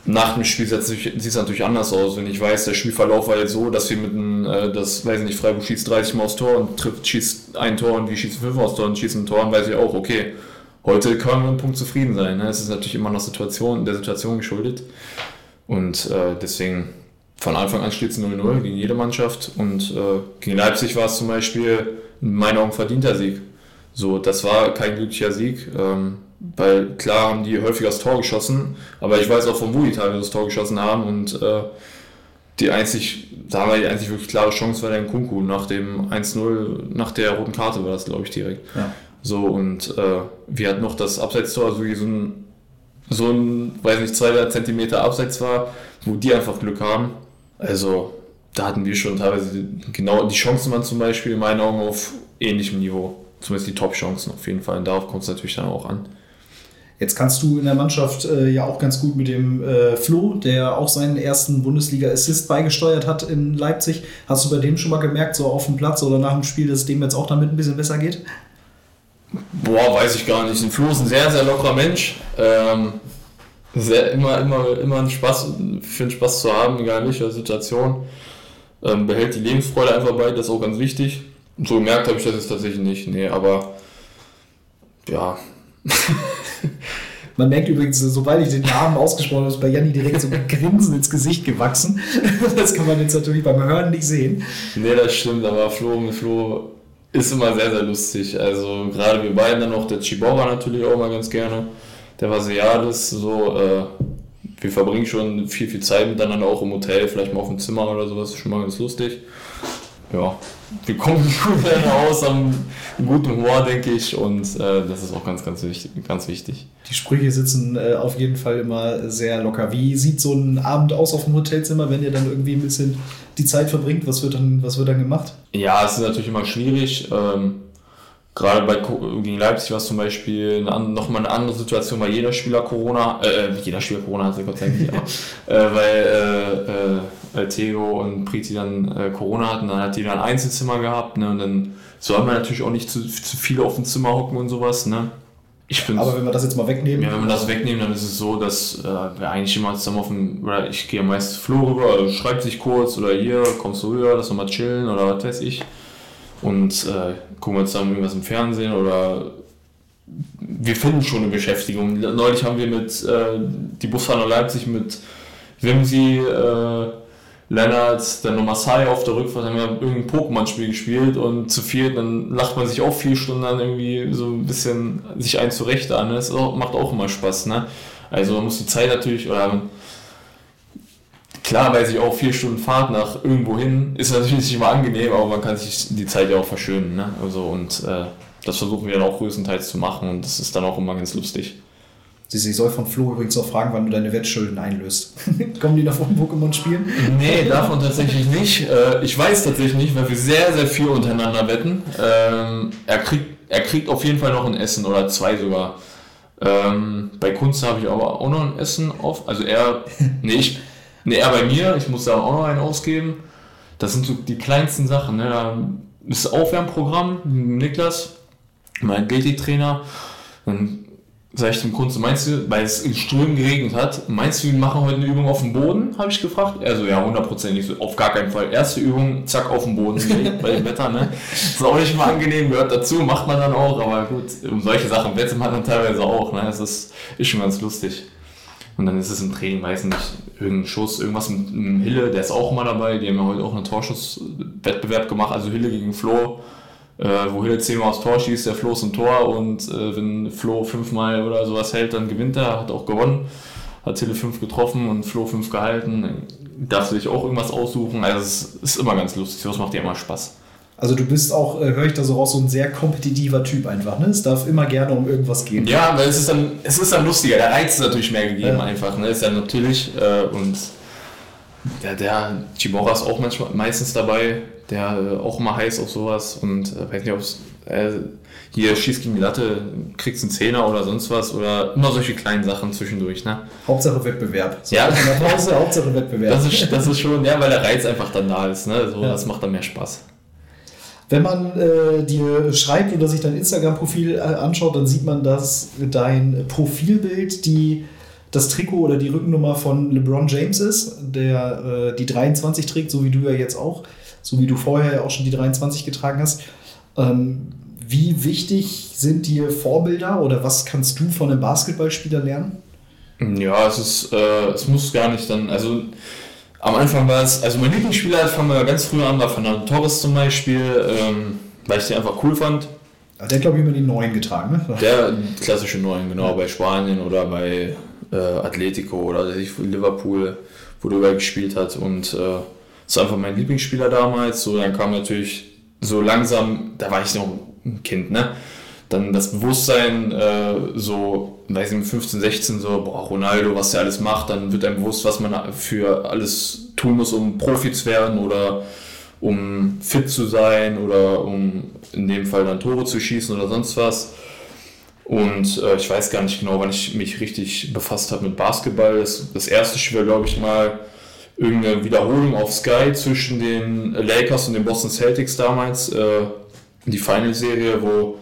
nach dem Spiel sieht es natürlich anders aus. Wenn ich weiß, der Spielverlauf war jetzt so, dass wir mit einem, äh, das weiß ich nicht, Freiburg schießt 30 Mal aufs Tor und trifft, schießt ein Tor und wir schießen 5 aufs Tor und schießen ein Tor, dann weiß ich auch, okay, heute können wir mit einem Punkt zufrieden sein. Ne? Es ist natürlich immer noch Situation, der Situation geschuldet. Und äh, deswegen von Anfang an steht es 0-0 gegen jede Mannschaft. Und äh, gegen Leipzig war es zum Beispiel in meinen Augen verdienter Sieg. So, das war kein glücklicher Sieg. Ähm, weil klar haben die häufiger das Tor geschossen, aber ich weiß auch von wo die teilweise das Tor geschossen haben und äh, die einzig, da wir die einzig wirklich klare Chance war der Kunku nach dem 1-0, nach der roten Karte war das glaube ich direkt. Ja. So und äh, wir hatten noch das Abseitstor, also wie so ein, so ein, weiß nicht, zwei drei Zentimeter Abseits war, wo die einfach Glück haben. Also da hatten wir schon teilweise genau die Chancen waren zum Beispiel in meinen Augen auf ähnlichem Niveau. zumindest die Top-Chancen auf jeden Fall. Und darauf kommt es natürlich dann auch an. Jetzt kannst du in der Mannschaft äh, ja auch ganz gut mit dem äh, Flo, der auch seinen ersten Bundesliga-Assist beigesteuert hat in Leipzig. Hast du bei dem schon mal gemerkt, so auf dem Platz oder nach dem Spiel, dass es dem jetzt auch damit ein bisschen besser geht? Boah, weiß ich gar nicht. Ein Flo ist ein sehr, sehr lockerer Mensch. Ähm, sehr, immer, immer, immer ein Spaß, für einen Spaß zu haben, egal in welcher Situation. Ähm, behält die Lebensfreude einfach bei, das ist auch ganz wichtig. So gemerkt habe ich das jetzt tatsächlich nicht. Nee, aber ja. Man merkt übrigens, sobald ich den Namen ausgesprochen habe, ist bei Janni direkt so ein Grinsen ins Gesicht gewachsen. Das kann man jetzt natürlich beim Hören nicht sehen. Nee, das stimmt, aber Flo Flo ist immer sehr, sehr lustig. Also gerade wir beiden dann auch, der Chibora natürlich auch mal ganz gerne. Der Vasiades, so, äh, wir verbringen schon viel, viel Zeit miteinander, auch im Hotel, vielleicht mal auf dem Zimmer oder sowas, ist schon mal ganz lustig. Ja, wir kommen gut miteinander aus, haben einen guten Humor, denke ich, und äh, das ist auch ganz, ganz wichtig. Ganz wichtig. Die Sprüche sitzen äh, auf jeden Fall immer sehr locker. Wie sieht so ein Abend aus auf dem Hotelzimmer, wenn ihr dann irgendwie ein bisschen die Zeit verbringt? Was wird dann, was wird dann gemacht? Ja, es ist natürlich immer schwierig. Ähm, Gerade bei gegen Leipzig war es zum Beispiel eine, an- noch mal eine andere Situation, weil jeder Spieler Corona, äh, jeder Spieler Corona hatte, Gott sei Dank aber, äh, weil äh, äh, Tego und Priti dann äh, Corona hatten, dann hat jeder ein Einzelzimmer gehabt, ne, und dann soll man natürlich auch nicht zu, zu viele auf dem Zimmer hocken und sowas, ne. Ich finde Aber wenn wir das jetzt mal wegnehmen. ja, wenn wir das wegnehmen, dann ist es so, dass äh, wir eigentlich immer zusammen auf dem, oder ich gehe meist Flur rüber, also schreibt sich kurz oder hier, kommst du rüber, lass uns mal chillen oder was weiß ich. Und äh, gucken wir zusammen irgendwas im Fernsehen oder wir finden schon eine Beschäftigung. Neulich haben wir mit äh, die Busfahrer Leipzig mit Wimsi, äh, Lennart, dann noch Masai auf der Rückfahrt, haben wir irgendein Pokémon-Spiel gespielt und zu viel, dann lacht man sich auch vier Stunden dann irgendwie so ein bisschen sich ein zurecht an. Das macht auch immer Spaß, ne? Also man muss die Zeit natürlich, oder klar weiß ich auch, vier Stunden Fahrt nach irgendwo hin ist natürlich nicht immer angenehm, aber man kann sich die Zeit ja auch verschönen, ne? Also und äh, das versuchen wir dann auch größtenteils zu machen und das ist dann auch immer ganz lustig. Ich soll von Flo übrigens auch fragen, wann du deine Wettschulden einlöst. Kommen die noch vom Pokémon spielen? Nee, davon tatsächlich nicht. Äh, Ich weiß tatsächlich nicht, weil wir sehr, sehr viel untereinander wetten. Ähm, Er kriegt, er kriegt auf jeden Fall noch ein Essen oder zwei sogar. Ähm, Bei Kunst habe ich aber auch noch ein Essen auf. Also er, nee, ich, nee, er bei mir. Ich muss da auch noch einen ausgeben. Das sind so die kleinsten Sachen. Ne? Da ist das Aufwärmprogramm, Niklas, mein Athletiktrainer. Dann sag ich dem Kunst, meinst du, weil es in Strömen geregnet hat, meinst du, wir machen heute eine Übung auf dem Boden? Habe ich gefragt. Also ja, hundertprozentig, so, auf gar keinen Fall. Erste Übung, zack, auf dem Boden bei dem Wetter, ne? Ist auch nicht mal angenehm, gehört dazu, macht man dann auch, aber gut, um solche Sachen wettet man dann teilweise auch, ne? Es ist, ist schon ganz lustig. Und dann ist es im Training meistens irgendein Schuss, irgendwas mit einem Hille, der ist auch immer dabei. Die haben ja heute auch einen Torschusswettbewerb gemacht, also Hille gegen Flo, äh, wo Hille zehnmal aufs Tor schießt, der Flo ist ein Tor und äh, wenn Flo fünfmal oder sowas hält, dann gewinnt er, hat auch gewonnen. Hat Hille fünf getroffen und Flo fünf gehalten. Darf sich auch irgendwas aussuchen. Also es ist immer ganz lustig, sowas macht dir immer Spaß. Also du bist auch, äh, höre ich da so raus, so ein sehr kompetitiver Typ einfach. Ne? Es darf immer gerne um irgendwas gehen. Ja, weil es ist dann, es ist dann lustiger. Der Reiz ist natürlich mehr gegeben Ja. einfach. Ne? Ist ja natürlich. Äh, und der, der Chibora ist auch manchmal, meistens dabei. Der äh, auch immer heiß auf sowas. Und äh, weiß nicht, ob es äh, hier schießt gegen die Latte, kriegst einen Zehner oder sonst was. Oder immer solche kleinen Sachen zwischendurch. Ne? Hauptsache Wettbewerb. So, Ja. Pause, Hauptsache Wettbewerb. Das, ist, das ist schon, ja, weil der Reiz einfach dann da ist. Ne? So, Ja. Das macht dann mehr Spaß. Wenn man äh, dir schreibt oder sich dein Instagram-Profil äh, anschaut, dann sieht man, dass dein Profilbild die, das Trikot oder die Rückennummer von LeBron James ist, der äh, die 23 trägt, so wie du ja jetzt auch, so wie du vorher ja auch schon die 23 getragen hast. Ähm, wie wichtig sind dir Vorbilder oder was kannst du von einem Basketballspieler lernen? Ja, es ist, äh, es muss gar nicht dann, also am Anfang war es, also mein Lieblingsspieler fangen wir ganz früh an, war Fernando Torres zum Beispiel, ähm, weil ich den einfach cool fand. Ah, Der hat, glaube ich, immer die neuen getragen. Ne? Der klassische Neuen, genau, bei Spanien oder bei äh, Atletico oder Liverpool, wo der überall gespielt hat. Und äh, ist einfach mein Lieblingsspieler damals. So, dann kam natürlich so langsam, da war ich noch ein Kind, ne? Dann das Bewusstsein, äh, so, weiß ich, mit 15, 16, so, boah, Ronaldo, was der alles macht, dann wird einem bewusst, was man für alles tun muss, um Profi zu werden oder um fit zu sein oder um in dem Fall dann Tore zu schießen oder sonst was. Und äh, ich weiß gar nicht genau, wann ich mich richtig befasst habe mit Basketball. Das, das erste Spiel glaube ich, mal irgendeine Wiederholung auf Sky zwischen den Lakers und den Boston Celtics damals. Äh, die Final-Serie, wo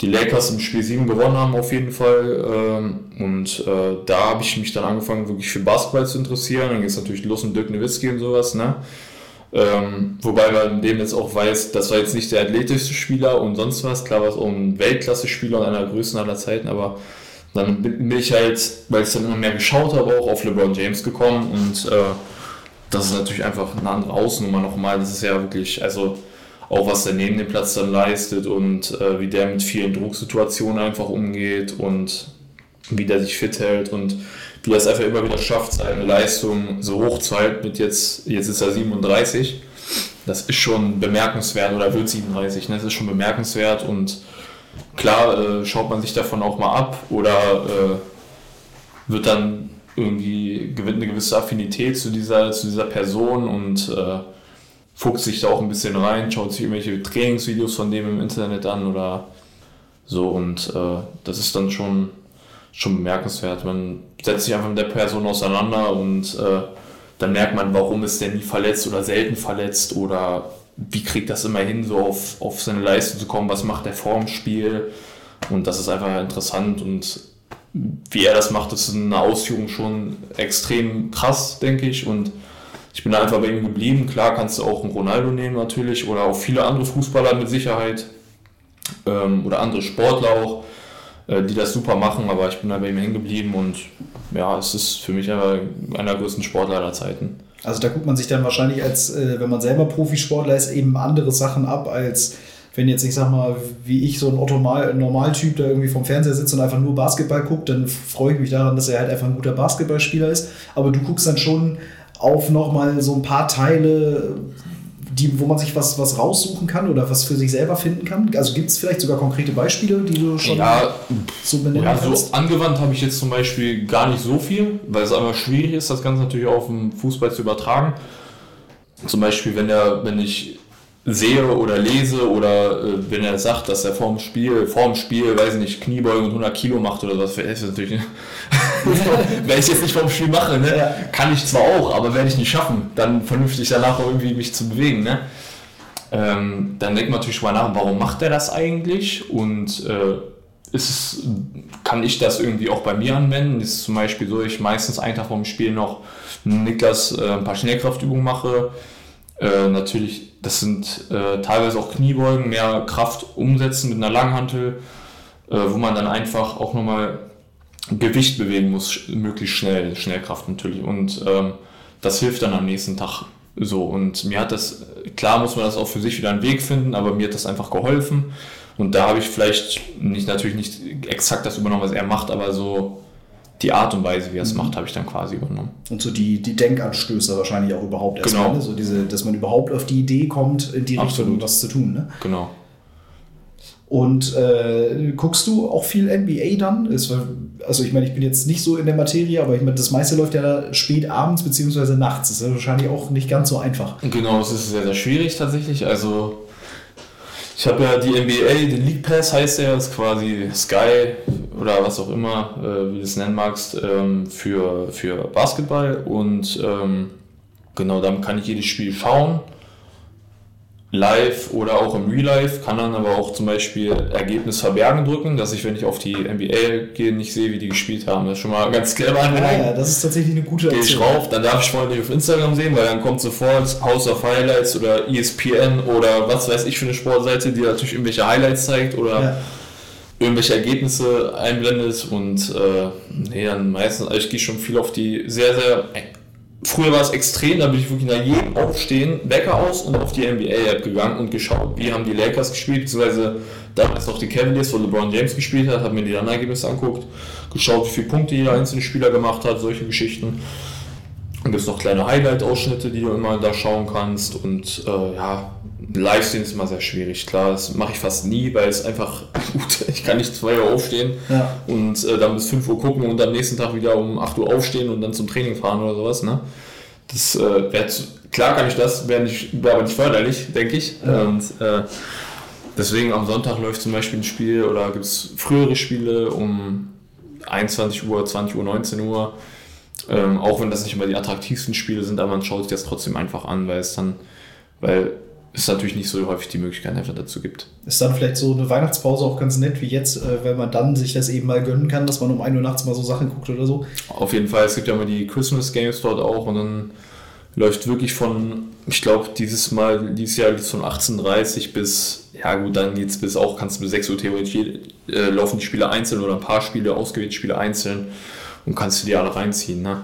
die Lakers im Spiel 7 gewonnen haben auf jeden Fall. Ähm, und äh, da habe ich mich dann angefangen, wirklich für Basketball zu interessieren. Dann geht es natürlich los mit Dirk Nowitzki und sowas. Ne? Ähm, wobei man dem jetzt auch weiß, das war jetzt nicht der athletischste Spieler und sonst was. Klar war es auch ein Weltklasse-Spieler und einer der größten aller Zeiten, aber dann bin ich halt, weil ich dann immer mehr geschaut habe, auch auf LeBron James gekommen und äh, das ist natürlich einfach eine andere Außennummer nochmal. Das ist ja wirklich, also auch was er neben dem Platz dann leistet und äh, wie der mit vielen Drucksituationen einfach umgeht und wie der sich fit hält und wie er es einfach immer wieder schafft, seine Leistung so hoch zu halten mit jetzt, jetzt ist er 37. Das ist schon bemerkenswert oder wird 37, ne? das ist schon bemerkenswert und klar äh, schaut man sich davon auch mal ab oder äh, wird dann irgendwie gewinnt eine gewisse Affinität zu dieser, zu dieser Person und äh, fuchst sich da auch ein bisschen rein, schaut sich irgendwelche Trainingsvideos von dem im Internet an oder so und äh, das ist dann schon, schon bemerkenswert. Man setzt sich einfach mit der Person auseinander und äh, dann merkt man, warum ist der nie verletzt oder selten verletzt oder wie kriegt das immer hin, so auf, auf seine Leistung zu kommen, was macht der vor dem Spiel und das ist einfach interessant und wie er das macht, ist eine Ausführung schon extrem krass, denke ich. Und ich bin einfach bei ihm geblieben. Klar kannst du auch einen Ronaldo nehmen natürlich oder auch viele andere Fußballer mit Sicherheit ähm, oder andere Sportler auch, äh, die das super machen, aber ich bin da bei ihm hängen geblieben und ja, es ist für mich einer der größten Sportler aller Zeiten. Also da guckt man sich dann wahrscheinlich als, äh, wenn man selber Profisportler ist, eben andere Sachen ab als wenn jetzt, ich sag mal, wie ich so ein Otto Normaltyp, der irgendwie vom Fernseher sitzt und einfach nur Basketball guckt, dann freue ich mich daran, dass er halt einfach ein guter Basketballspieler ist. Aber du guckst dann schon auf nochmal so ein paar Teile, die, wo man sich was, was raussuchen kann oder was für sich selber finden kann? Also gibt es vielleicht sogar konkrete Beispiele, die du schon ja, so benennen ja, kannst? So angewandt habe ich jetzt zum Beispiel gar nicht so viel, weil es einfach schwierig ist, das Ganze natürlich auf den Fußball zu übertragen. Zum Beispiel, wenn, der, wenn ich sehe oder lese oder äh, wenn er sagt, dass er vorm Spiel, vorm Spiel, weiß ich nicht, Kniebeugen und 100 Kilo macht oder was, ist natürlich, wenn ich jetzt nicht vorm Spiel mache, ne, ja. kann ich zwar auch, aber werde ich nicht schaffen, dann vernünftig danach irgendwie mich zu bewegen, ne. Ähm, dann denkt man natürlich mal nach, warum macht er das eigentlich und äh, ist es, kann ich das irgendwie auch bei mir anwenden? Ist zum Beispiel so, ich meistens einen Tag vorm Spiel noch Niklas äh, ein paar Schnellkraftübungen mache, äh, natürlich, das sind äh, teilweise auch Kniebeugen, mehr Kraft umsetzen mit einer Langhantel, äh, wo man dann einfach auch nochmal Gewicht bewegen muss, möglichst schnell, Schnellkraft natürlich. Und ähm, das hilft dann am nächsten Tag so. Und mir hat das, klar muss man das auch für sich wieder einen Weg finden, aber mir hat das einfach geholfen. Und da habe ich vielleicht nicht natürlich nicht exakt das übernommen, was er macht, aber so die Art und Weise, wie er es mhm. macht, habe ich dann quasi übernommen. Und so die, die Denkanstöße wahrscheinlich auch überhaupt erstmal. Genau. Ne? So diese, dass man überhaupt auf die Idee kommt, in die Absolut. Richtung was zu tun. Ne? Genau. Und äh, guckst du auch viel NBA dann? Ist, also ich meine, ich bin jetzt nicht so in der Materie, aber ich meine, das meiste läuft ja spät abends bzw. nachts. Das ist ja wahrscheinlich auch nicht ganz so einfach. Genau, es ist sehr, sehr schwierig tatsächlich. Also ich habe ja die NBA, den League Pass heißt er, ist quasi Sky oder was auch immer, äh, wie du es nennen magst, ähm, für, für Basketball. Und ähm, genau, dann kann ich jedes Spiel schauen live oder auch im Real Life, kann dann aber auch zum Beispiel Ergebnis verbergen drücken, dass ich, wenn ich auf die NBA gehe, nicht sehe, wie die gespielt haben. Das ist schon mal ganz clever. Ja, ja, das ist tatsächlich eine gute Gehe ich rauf, dann darf ich vorher nicht auf Instagram sehen, weil dann kommt sofort House of Highlights oder ESPN oder was weiß ich für eine Sportseite, die natürlich irgendwelche Highlights zeigt oder ja. irgendwelche Ergebnisse einblendet und äh, nee, dann meistens, also ich gehe schon viel auf die sehr, sehr Früher war es extrem, da bin ich wirklich nach jedem Aufstehen, Wecker aus und auf die NBA-App gegangen und geschaut, wie haben die Lakers gespielt, beziehungsweise damals noch die Cavaliers, wo LeBron James gespielt hat, habe mir die Ergebnisse angeguckt, geschaut, wie viele Punkte jeder einzelne Spieler gemacht hat, solche Geschichten. Und gibt es noch kleine Highlight-Ausschnitte, die du immer da schauen kannst. Und äh, ja, Livestream ist immer sehr schwierig. Klar, das mache ich fast nie, weil es einfach gut, ich kann nicht 2 Uhr aufstehen ja. und äh, dann bis 5 Uhr gucken und am nächsten Tag wieder um 8 Uhr aufstehen und dann zum Training fahren oder sowas. Ne? Das äh, wäre klar kann ich das, wäre wär aber nicht förderlich, denke ich. Ja. Und äh, deswegen am Sonntag läuft zum Beispiel ein Spiel oder gibt es frühere Spiele um 21 Uhr, 20 Uhr, 19 Uhr. Ähm, auch wenn das nicht immer die attraktivsten Spiele sind, aber man schaut sich das trotzdem einfach an, weil es dann, weil es natürlich nicht so häufig die Möglichkeit einfach dazu gibt. Ist dann vielleicht so eine Weihnachtspause auch ganz nett wie jetzt, äh, wenn man dann sich das eben mal gönnen kann, dass man um 1 Uhr nachts mal so Sachen guckt oder so. Auf jeden Fall, es gibt ja immer die Christmas Games dort auch und dann läuft wirklich von, ich glaube, dieses Mal, dieses Jahr geht's von 18.30 bis, ja gut, dann geht's bis auch, kannst du bis 6 Uhr theoretisch, äh, laufen die Spiele einzeln oder ein paar Spiele, ausgewählte Spiele einzeln und kannst du die alle reinziehen. Ne?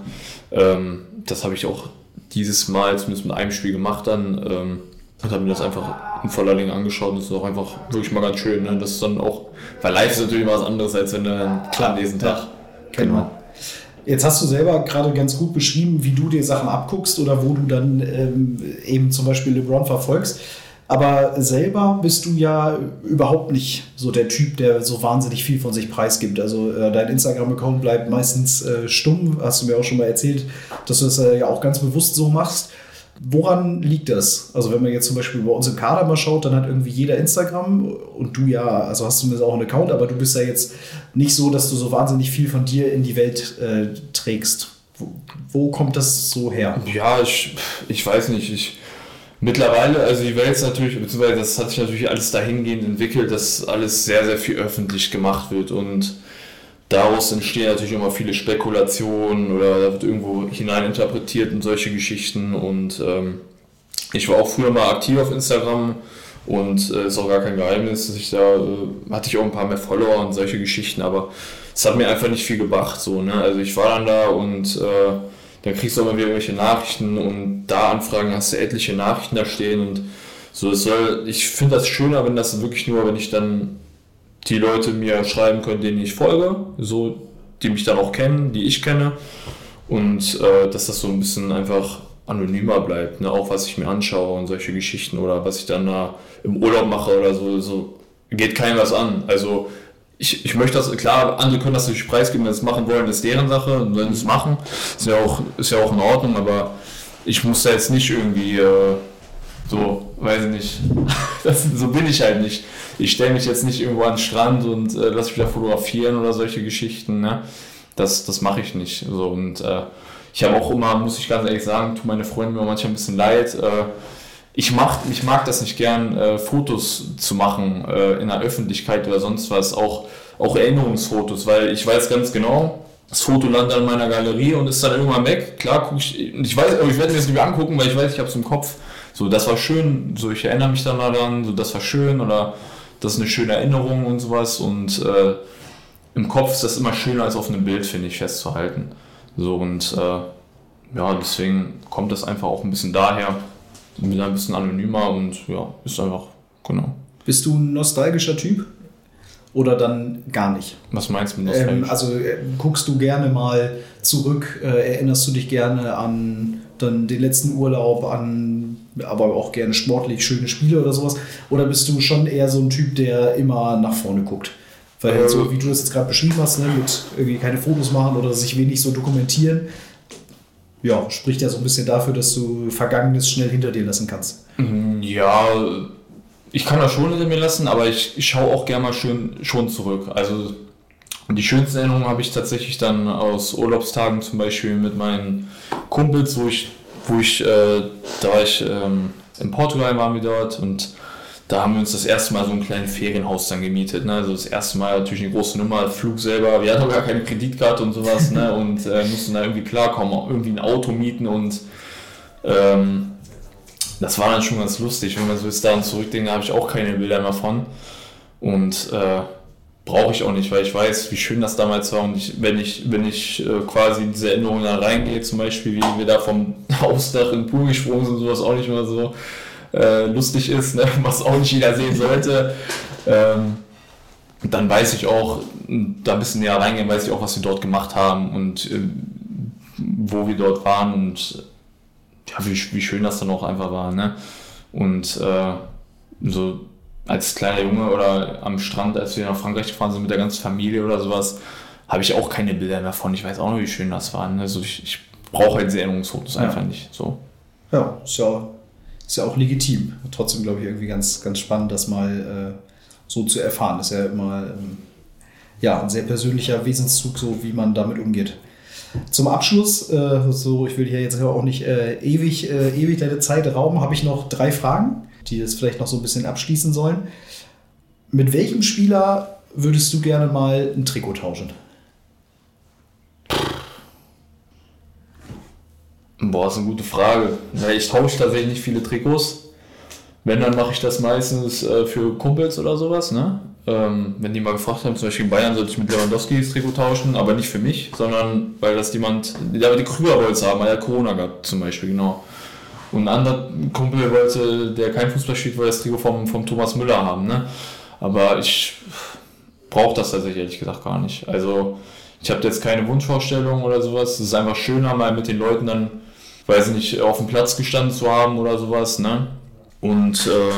Ähm, das habe ich auch dieses Mal zumindest mit einem Spiel gemacht dann ähm, und habe mir das einfach in voller Länge angeschaut und das ist auch einfach wirklich mal ganz schön. Ne? Das ist dann auch, weil live ist natürlich mal was anderes, als wenn du klar diesem Tag. Genau. Jetzt hast du selber gerade ganz gut beschrieben, wie du dir Sachen abguckst oder wo du dann ähm, eben zum Beispiel LeBron verfolgst. Aber selber bist du ja überhaupt nicht so der Typ, der so wahnsinnig viel von sich preisgibt. Also äh, dein Instagram-Account bleibt meistens äh, stumm, hast du mir auch schon mal erzählt, dass du das äh, ja auch ganz bewusst so machst. Woran liegt das? Also wenn man jetzt zum Beispiel bei uns im Kader mal schaut, dann hat irgendwie jeder Instagram und du ja, also hast zumindest auch einen Account, aber du bist ja jetzt nicht so, dass du so wahnsinnig viel von dir in die Welt äh, trägst. Wo, wo kommt das so her? Ja, ich, ich weiß nicht. Ich, mittlerweile, also die Welt ist natürlich, beziehungsweise das hat sich natürlich alles dahingehend entwickelt, dass alles sehr, sehr viel öffentlich gemacht wird und daraus entstehen natürlich immer viele Spekulationen oder da wird irgendwo hineininterpretiert in solche Geschichten und ähm, ich war auch früher mal aktiv auf Instagram und äh, ist auch gar kein Geheimnis, dass ich da äh, hatte ich auch ein paar mehr Follower und solche Geschichten, aber es hat mir einfach nicht viel gebracht so, ne? Also ich war dann da und äh, dann kriegst du mal wieder irgendwelche Nachrichten und da Anfragen hast du etliche Nachrichten da stehen und so es soll ich finde das schöner, wenn das wirklich nur wenn ich dann die Leute mir schreiben können, denen ich folge, so die mich dann auch kennen, die ich kenne und äh, dass das so ein bisschen einfach anonymer bleibt, ne? auch was ich mir anschaue und solche Geschichten oder was ich dann da im Urlaub mache oder so, so geht keinem was an. Also ich, ich möchte das, klar, andere können das natürlich preisgeben, wenn sie es machen wollen, ist deren Sache und wenn sie es machen, ist ja auch, ist ja auch in Ordnung, aber ich muss da jetzt nicht irgendwie äh, so, weiß ich nicht, das, so bin ich halt nicht. Ich stelle mich jetzt nicht irgendwo an den Strand und äh, lasse mich da fotografieren oder solche Geschichten, ne? Das, das mache ich nicht. So, und äh, ich habe auch immer, muss ich ganz ehrlich sagen, tut meine Freunde mir manchmal ein bisschen leid. Äh, ich, mach, ich mag das nicht gern, äh, Fotos zu machen äh, in der Öffentlichkeit oder sonst was, auch, auch Erinnerungsfotos, weil ich weiß ganz genau, das Foto landet an meiner Galerie und ist dann irgendwann weg. Klar, guck ich, ich weiß, aber ich werde mir das nicht mehr angucken, weil ich weiß, ich habe es im Kopf. So, das war schön, so ich erinnere mich dann daran, so das war schön oder das ist eine schöne Erinnerung und sowas und äh, im Kopf ist das immer schöner als auf einem Bild, finde ich, festzuhalten. So und äh, ja, deswegen kommt das einfach auch ein bisschen daher, wieder ein bisschen anonymer und ja, ist einfach, genau. Bist du ein nostalgischer Typ? Oder dann gar nicht? Was meinst du mit Ähm, also äh, guckst du gerne mal zurück, äh, erinnerst du dich gerne an dann den letzten Urlaub, an aber auch gerne sportlich schöne Spiele oder sowas? Oder bist du schon eher so ein Typ, der immer nach vorne guckt? Weil Äh, so wie du das jetzt gerade beschrieben hast, ne, mit irgendwie keine Fotos machen oder sich wenig so dokumentieren, ja, spricht ja so ein bisschen dafür, dass du Vergangenes schnell hinter dir lassen kannst. Ja, ich kann das schon hinter mir lassen, aber ich, ich schaue auch gerne mal schön, schon zurück. Also die schönsten Erinnerungen habe ich tatsächlich dann aus Urlaubstagen zum Beispiel mit meinen Kumpels, wo ich, wo ich, äh, da war ich ähm, in Portugal waren wir dort und da haben wir uns das erste Mal so ein kleines Ferienhaus dann gemietet. Ne? Also das erste Mal natürlich eine große Nummer, Flug selber. Wir hatten auch gar keine Kreditkarte und sowas ne? und äh, mussten da irgendwie klarkommen, auch irgendwie ein Auto mieten und ähm, das war dann schon ganz lustig. Wenn man so jetzt daran zurückdenkt, da habe ich auch keine Bilder mehr von. Und äh, brauche ich auch nicht, weil ich weiß, wie schön das damals war. Und ich, wenn ich, wenn ich äh, quasi in diese Erinnerungen da reingehe, zum Beispiel, wie wir da vom Hausdach in den Pool gesprungen sind, sowas auch nicht mehr so äh, lustig ist, ne? was auch nicht jeder sehen sollte. Ähm, dann weiß ich auch, da ein bisschen näher reingehen, weiß ich auch, was wir dort gemacht haben und äh, wo wir dort waren und ja, wie, wie schön das dann auch einfach war. Ne? Und äh, so als kleiner Junge oder am Strand, als wir nach Frankreich gefahren sind mit der ganzen Familie oder sowas, habe ich auch keine Bilder mehr von. Ich weiß auch noch, wie schön das war. Ne? Also ich, ich brauche halt Erinnerungsfotos Ja. einfach nicht. So. Ja, ist ja, ist ja auch legitim. Trotzdem, glaube ich, irgendwie ganz, ganz spannend, das mal äh, so zu erfahren. Das ist ja immer ähm, ja, ein sehr persönlicher Wesenszug, so wie man damit umgeht. Zum Abschluss, äh, so ich will hier jetzt aber auch nicht äh, ewig, äh, ewig deine Zeit rauben, habe ich noch drei Fragen, die es vielleicht noch so ein bisschen abschließen sollen. Mit welchem Spieler würdest du gerne mal ein Trikot tauschen? Boah, ist eine gute Frage. Ich tausche tatsächlich nicht viele Trikots. Wenn, dann mache ich das meistens äh, für Kumpels oder sowas. Ne? Ähm, wenn die mal gefragt haben, zum Beispiel in Bayern sollte ich mit Lewandowski das Trikot tauschen, aber nicht für mich, sondern weil das jemand, der die Krüger wollte haben, weil er Corona gab zum Beispiel, genau. Und ein anderer Kumpel wollte, der kein Fußball spielt, wollte das Trikot vom, vom Thomas Müller haben. Ne? Aber ich brauche das tatsächlich ehrlich gesagt gar nicht. Also ich habe jetzt keine Wunschvorstellung oder sowas. Es ist einfach schöner, mal mit den Leuten dann, weiß nicht, auf dem Platz gestanden zu haben oder sowas. Ne? Und äh,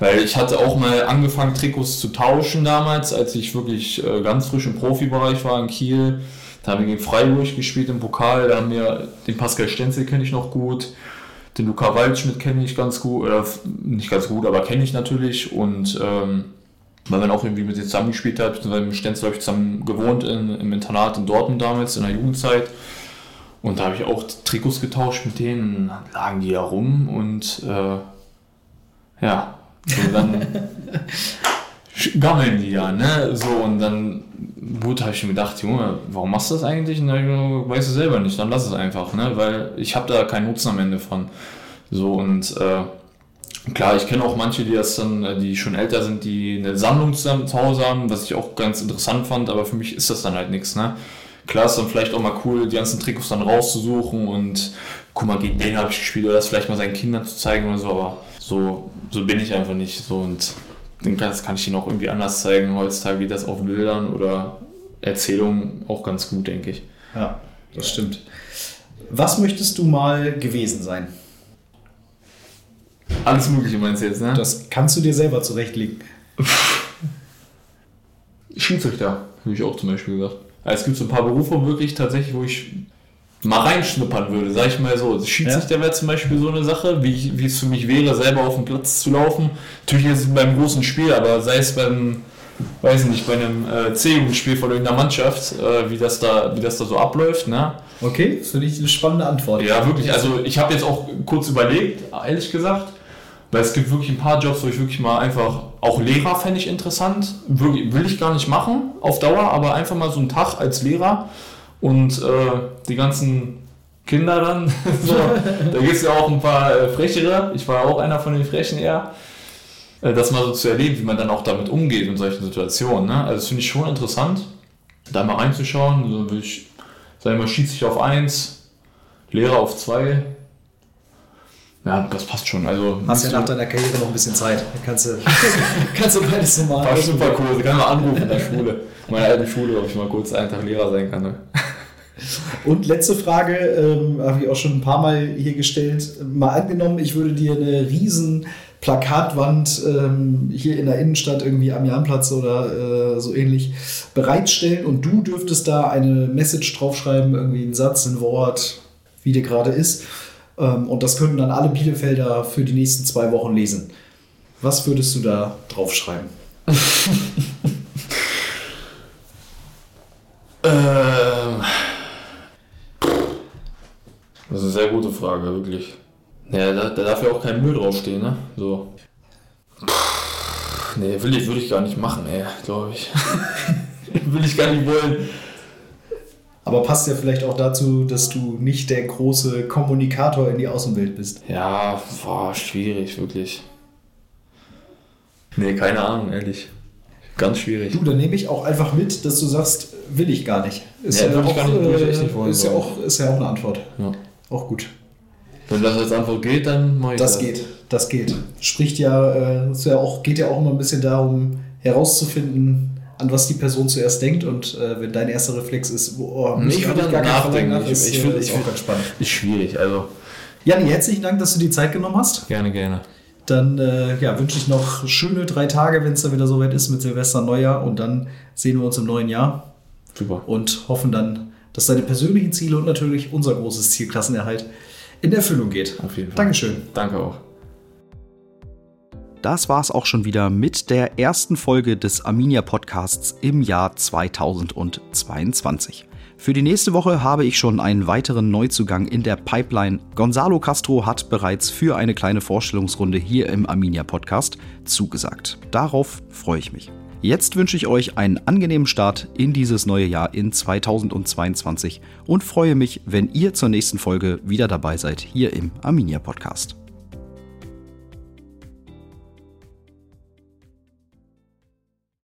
weil ich hatte auch mal angefangen, Trikots zu tauschen damals, als ich wirklich äh, ganz frisch im Profibereich war in Kiel. Da haben wir gegen Freiburg gespielt im Pokal. Da haben wir den Pascal Stenzel kenne ich noch gut. Den Luca Waldschmidt kenne ich ganz gut, oder nicht ganz gut, aber kenne ich natürlich. Und ähm, weil man auch irgendwie mit denen zusammengespielt hat, beziehungsweise mit Stenzel habe ich zusammen gewohnt in, im Internat in Dortmund damals, in der Jugendzeit. Und da habe ich auch Trikots getauscht mit denen, dann lagen die da rum und äh, ja, so dann gammeln die ja, ne? So und dann gut habe ich mir gedacht, Junge, warum machst du das eigentlich? Und dann weißt du selber nicht, dann lass es einfach, ne? Weil ich habe da keinen Nutzen am Ende von. So und äh, klar, ich kenne auch manche, die das dann, äh, die schon älter sind, die eine Sammlung zusammen zu Hause haben, was ich auch ganz interessant fand, aber für mich ist das dann halt nichts, ne? Klar ist dann vielleicht auch mal cool, die ganzen Trikots dann rauszusuchen und guck mal, gegen den habe ich gespielt oder das vielleicht mal seinen Kindern zu zeigen oder so, aber so, so bin ich einfach nicht so und den das kann ich ihnen auch irgendwie anders zeigen. Heutzutage geht das auf Bildern oder Erzählungen auch ganz gut, denke ich. Ja, das stimmt. Was möchtest du mal gewesen sein? Alles Mögliche meinst du jetzt, ne? Das kannst du dir selber zurechtlegen. Schiedsrichter, habe ich auch zum Beispiel gesagt. Es gibt so ein paar Berufe wirklich tatsächlich, wo ich mal reinschnuppern würde, sag ich mal so. Schiedsrichter wäre zum Beispiel so eine Sache, wie, wie es für mich wäre, selber auf den Platz zu laufen. Natürlich ist es beim großen Spiel, aber sei es beim, weiß nicht, bei einem äh, C-Jugendspiel von irgendeiner Mannschaft, äh, wie, das da, wie das da so abläuft, ne? Okay, finde ich eine spannende Antwort. Ja, wirklich. Also ich habe jetzt auch kurz überlegt, ehrlich gesagt, weil es gibt wirklich ein paar Jobs, wo ich wirklich mal einfach, auch Lehrer fände ich interessant, will ich gar nicht machen auf Dauer, aber einfach mal so einen Tag als Lehrer und äh, die ganzen Kinder dann, so, da gibt es ja auch ein paar äh, frechere, ich war auch einer von den Frechen eher, äh, das mal so zu erleben, wie man dann auch damit umgeht in solchen Situationen. Ne? Also das finde ich schon interessant, da mal reinzuschauen, so will ich, sag ich mal, Schiedsrichter auf 1, Lehrer auf 2. Ja, das passt schon. Also, Hast ja nach deiner Karriere noch ein bisschen Zeit. Kannst du, kannst du beides so ein mal. paar Schnupperkurse, kann man anrufen in der Schule. Meine alte Schule, ob ich mal kurz einen Tag Lehrer sein kann. Ne? Und letzte Frage, ähm, habe ich auch schon ein paar Mal hier gestellt. Mal angenommen, ich würde dir eine riesen Plakatwand ähm, hier in der Innenstadt irgendwie am Jahnplatz oder äh, so ähnlich bereitstellen und du dürftest da eine Message draufschreiben, irgendwie einen Satz, ein Wort, wie der gerade ist. Ähm, und das könnten dann alle Bielefelder für die nächsten zwei Wochen lesen. Was würdest du da draufschreiben? Ähm, das ist eine sehr gute Frage, wirklich. Ja, da, da darf ja auch kein Müll draufstehen, ne? So. Nee, will ich, würde ich gar nicht machen, ey, glaube ich. will ich gar nicht wollen. Aber passt ja vielleicht auch dazu, dass du nicht der große Kommunikator in die Außenwelt bist. Ja, boah, schwierig, wirklich. Nee, keine Ahnung, ehrlich. Ganz schwierig. Du, dann nehme ich auch einfach mit, dass du sagst, will ich gar nicht. Ist Ja, gar nicht- nicht äh, wollen, ist, ja glaub auch, ist ja auch eine Antwort. Ja. Auch gut. Wenn das als Antwort geht, dann mache ich Das geht, das geht. Spricht ja, äh, ja auch, geht ja auch immer ein bisschen darum, herauszufinden, an was die Person zuerst denkt. Und äh, wenn dein erster Reflex ist, oh, ich hab würde gar dann nachdenken. nach, Ich- ist, ich äh, würd- ist ich auch ganz spannend. Ist schwierig, also Janni, herzlichen Dank, dass du die Zeit genommen hast. gerne, gerne. Dann äh, ja, wünsche ich noch schöne drei Tage, wenn es dann wieder soweit ist mit Silvester Neujahr. Und dann sehen wir uns im neuen Jahr Super. und hoffen dann dass deine persönlichen Ziele und natürlich unser großes Ziel Klassenerhalt in Erfüllung geht. Auf jeden Fall. Dankeschön. Danke auch. Das war's auch schon wieder mit der ersten Folge des Arminia Podcasts im Jahr 2022. Für die nächste Woche habe ich schon einen weiteren Neuzugang in der Pipeline. Gonzalo Castro hat bereits für eine kleine Vorstellungsrunde hier im Arminia Podcast zugesagt. Darauf freue ich mich. Jetzt wünsche ich euch einen angenehmen Start in dieses neue Jahr in 2022 und freue mich, wenn ihr zur nächsten Folge wieder dabei seid hier im Arminia Podcast.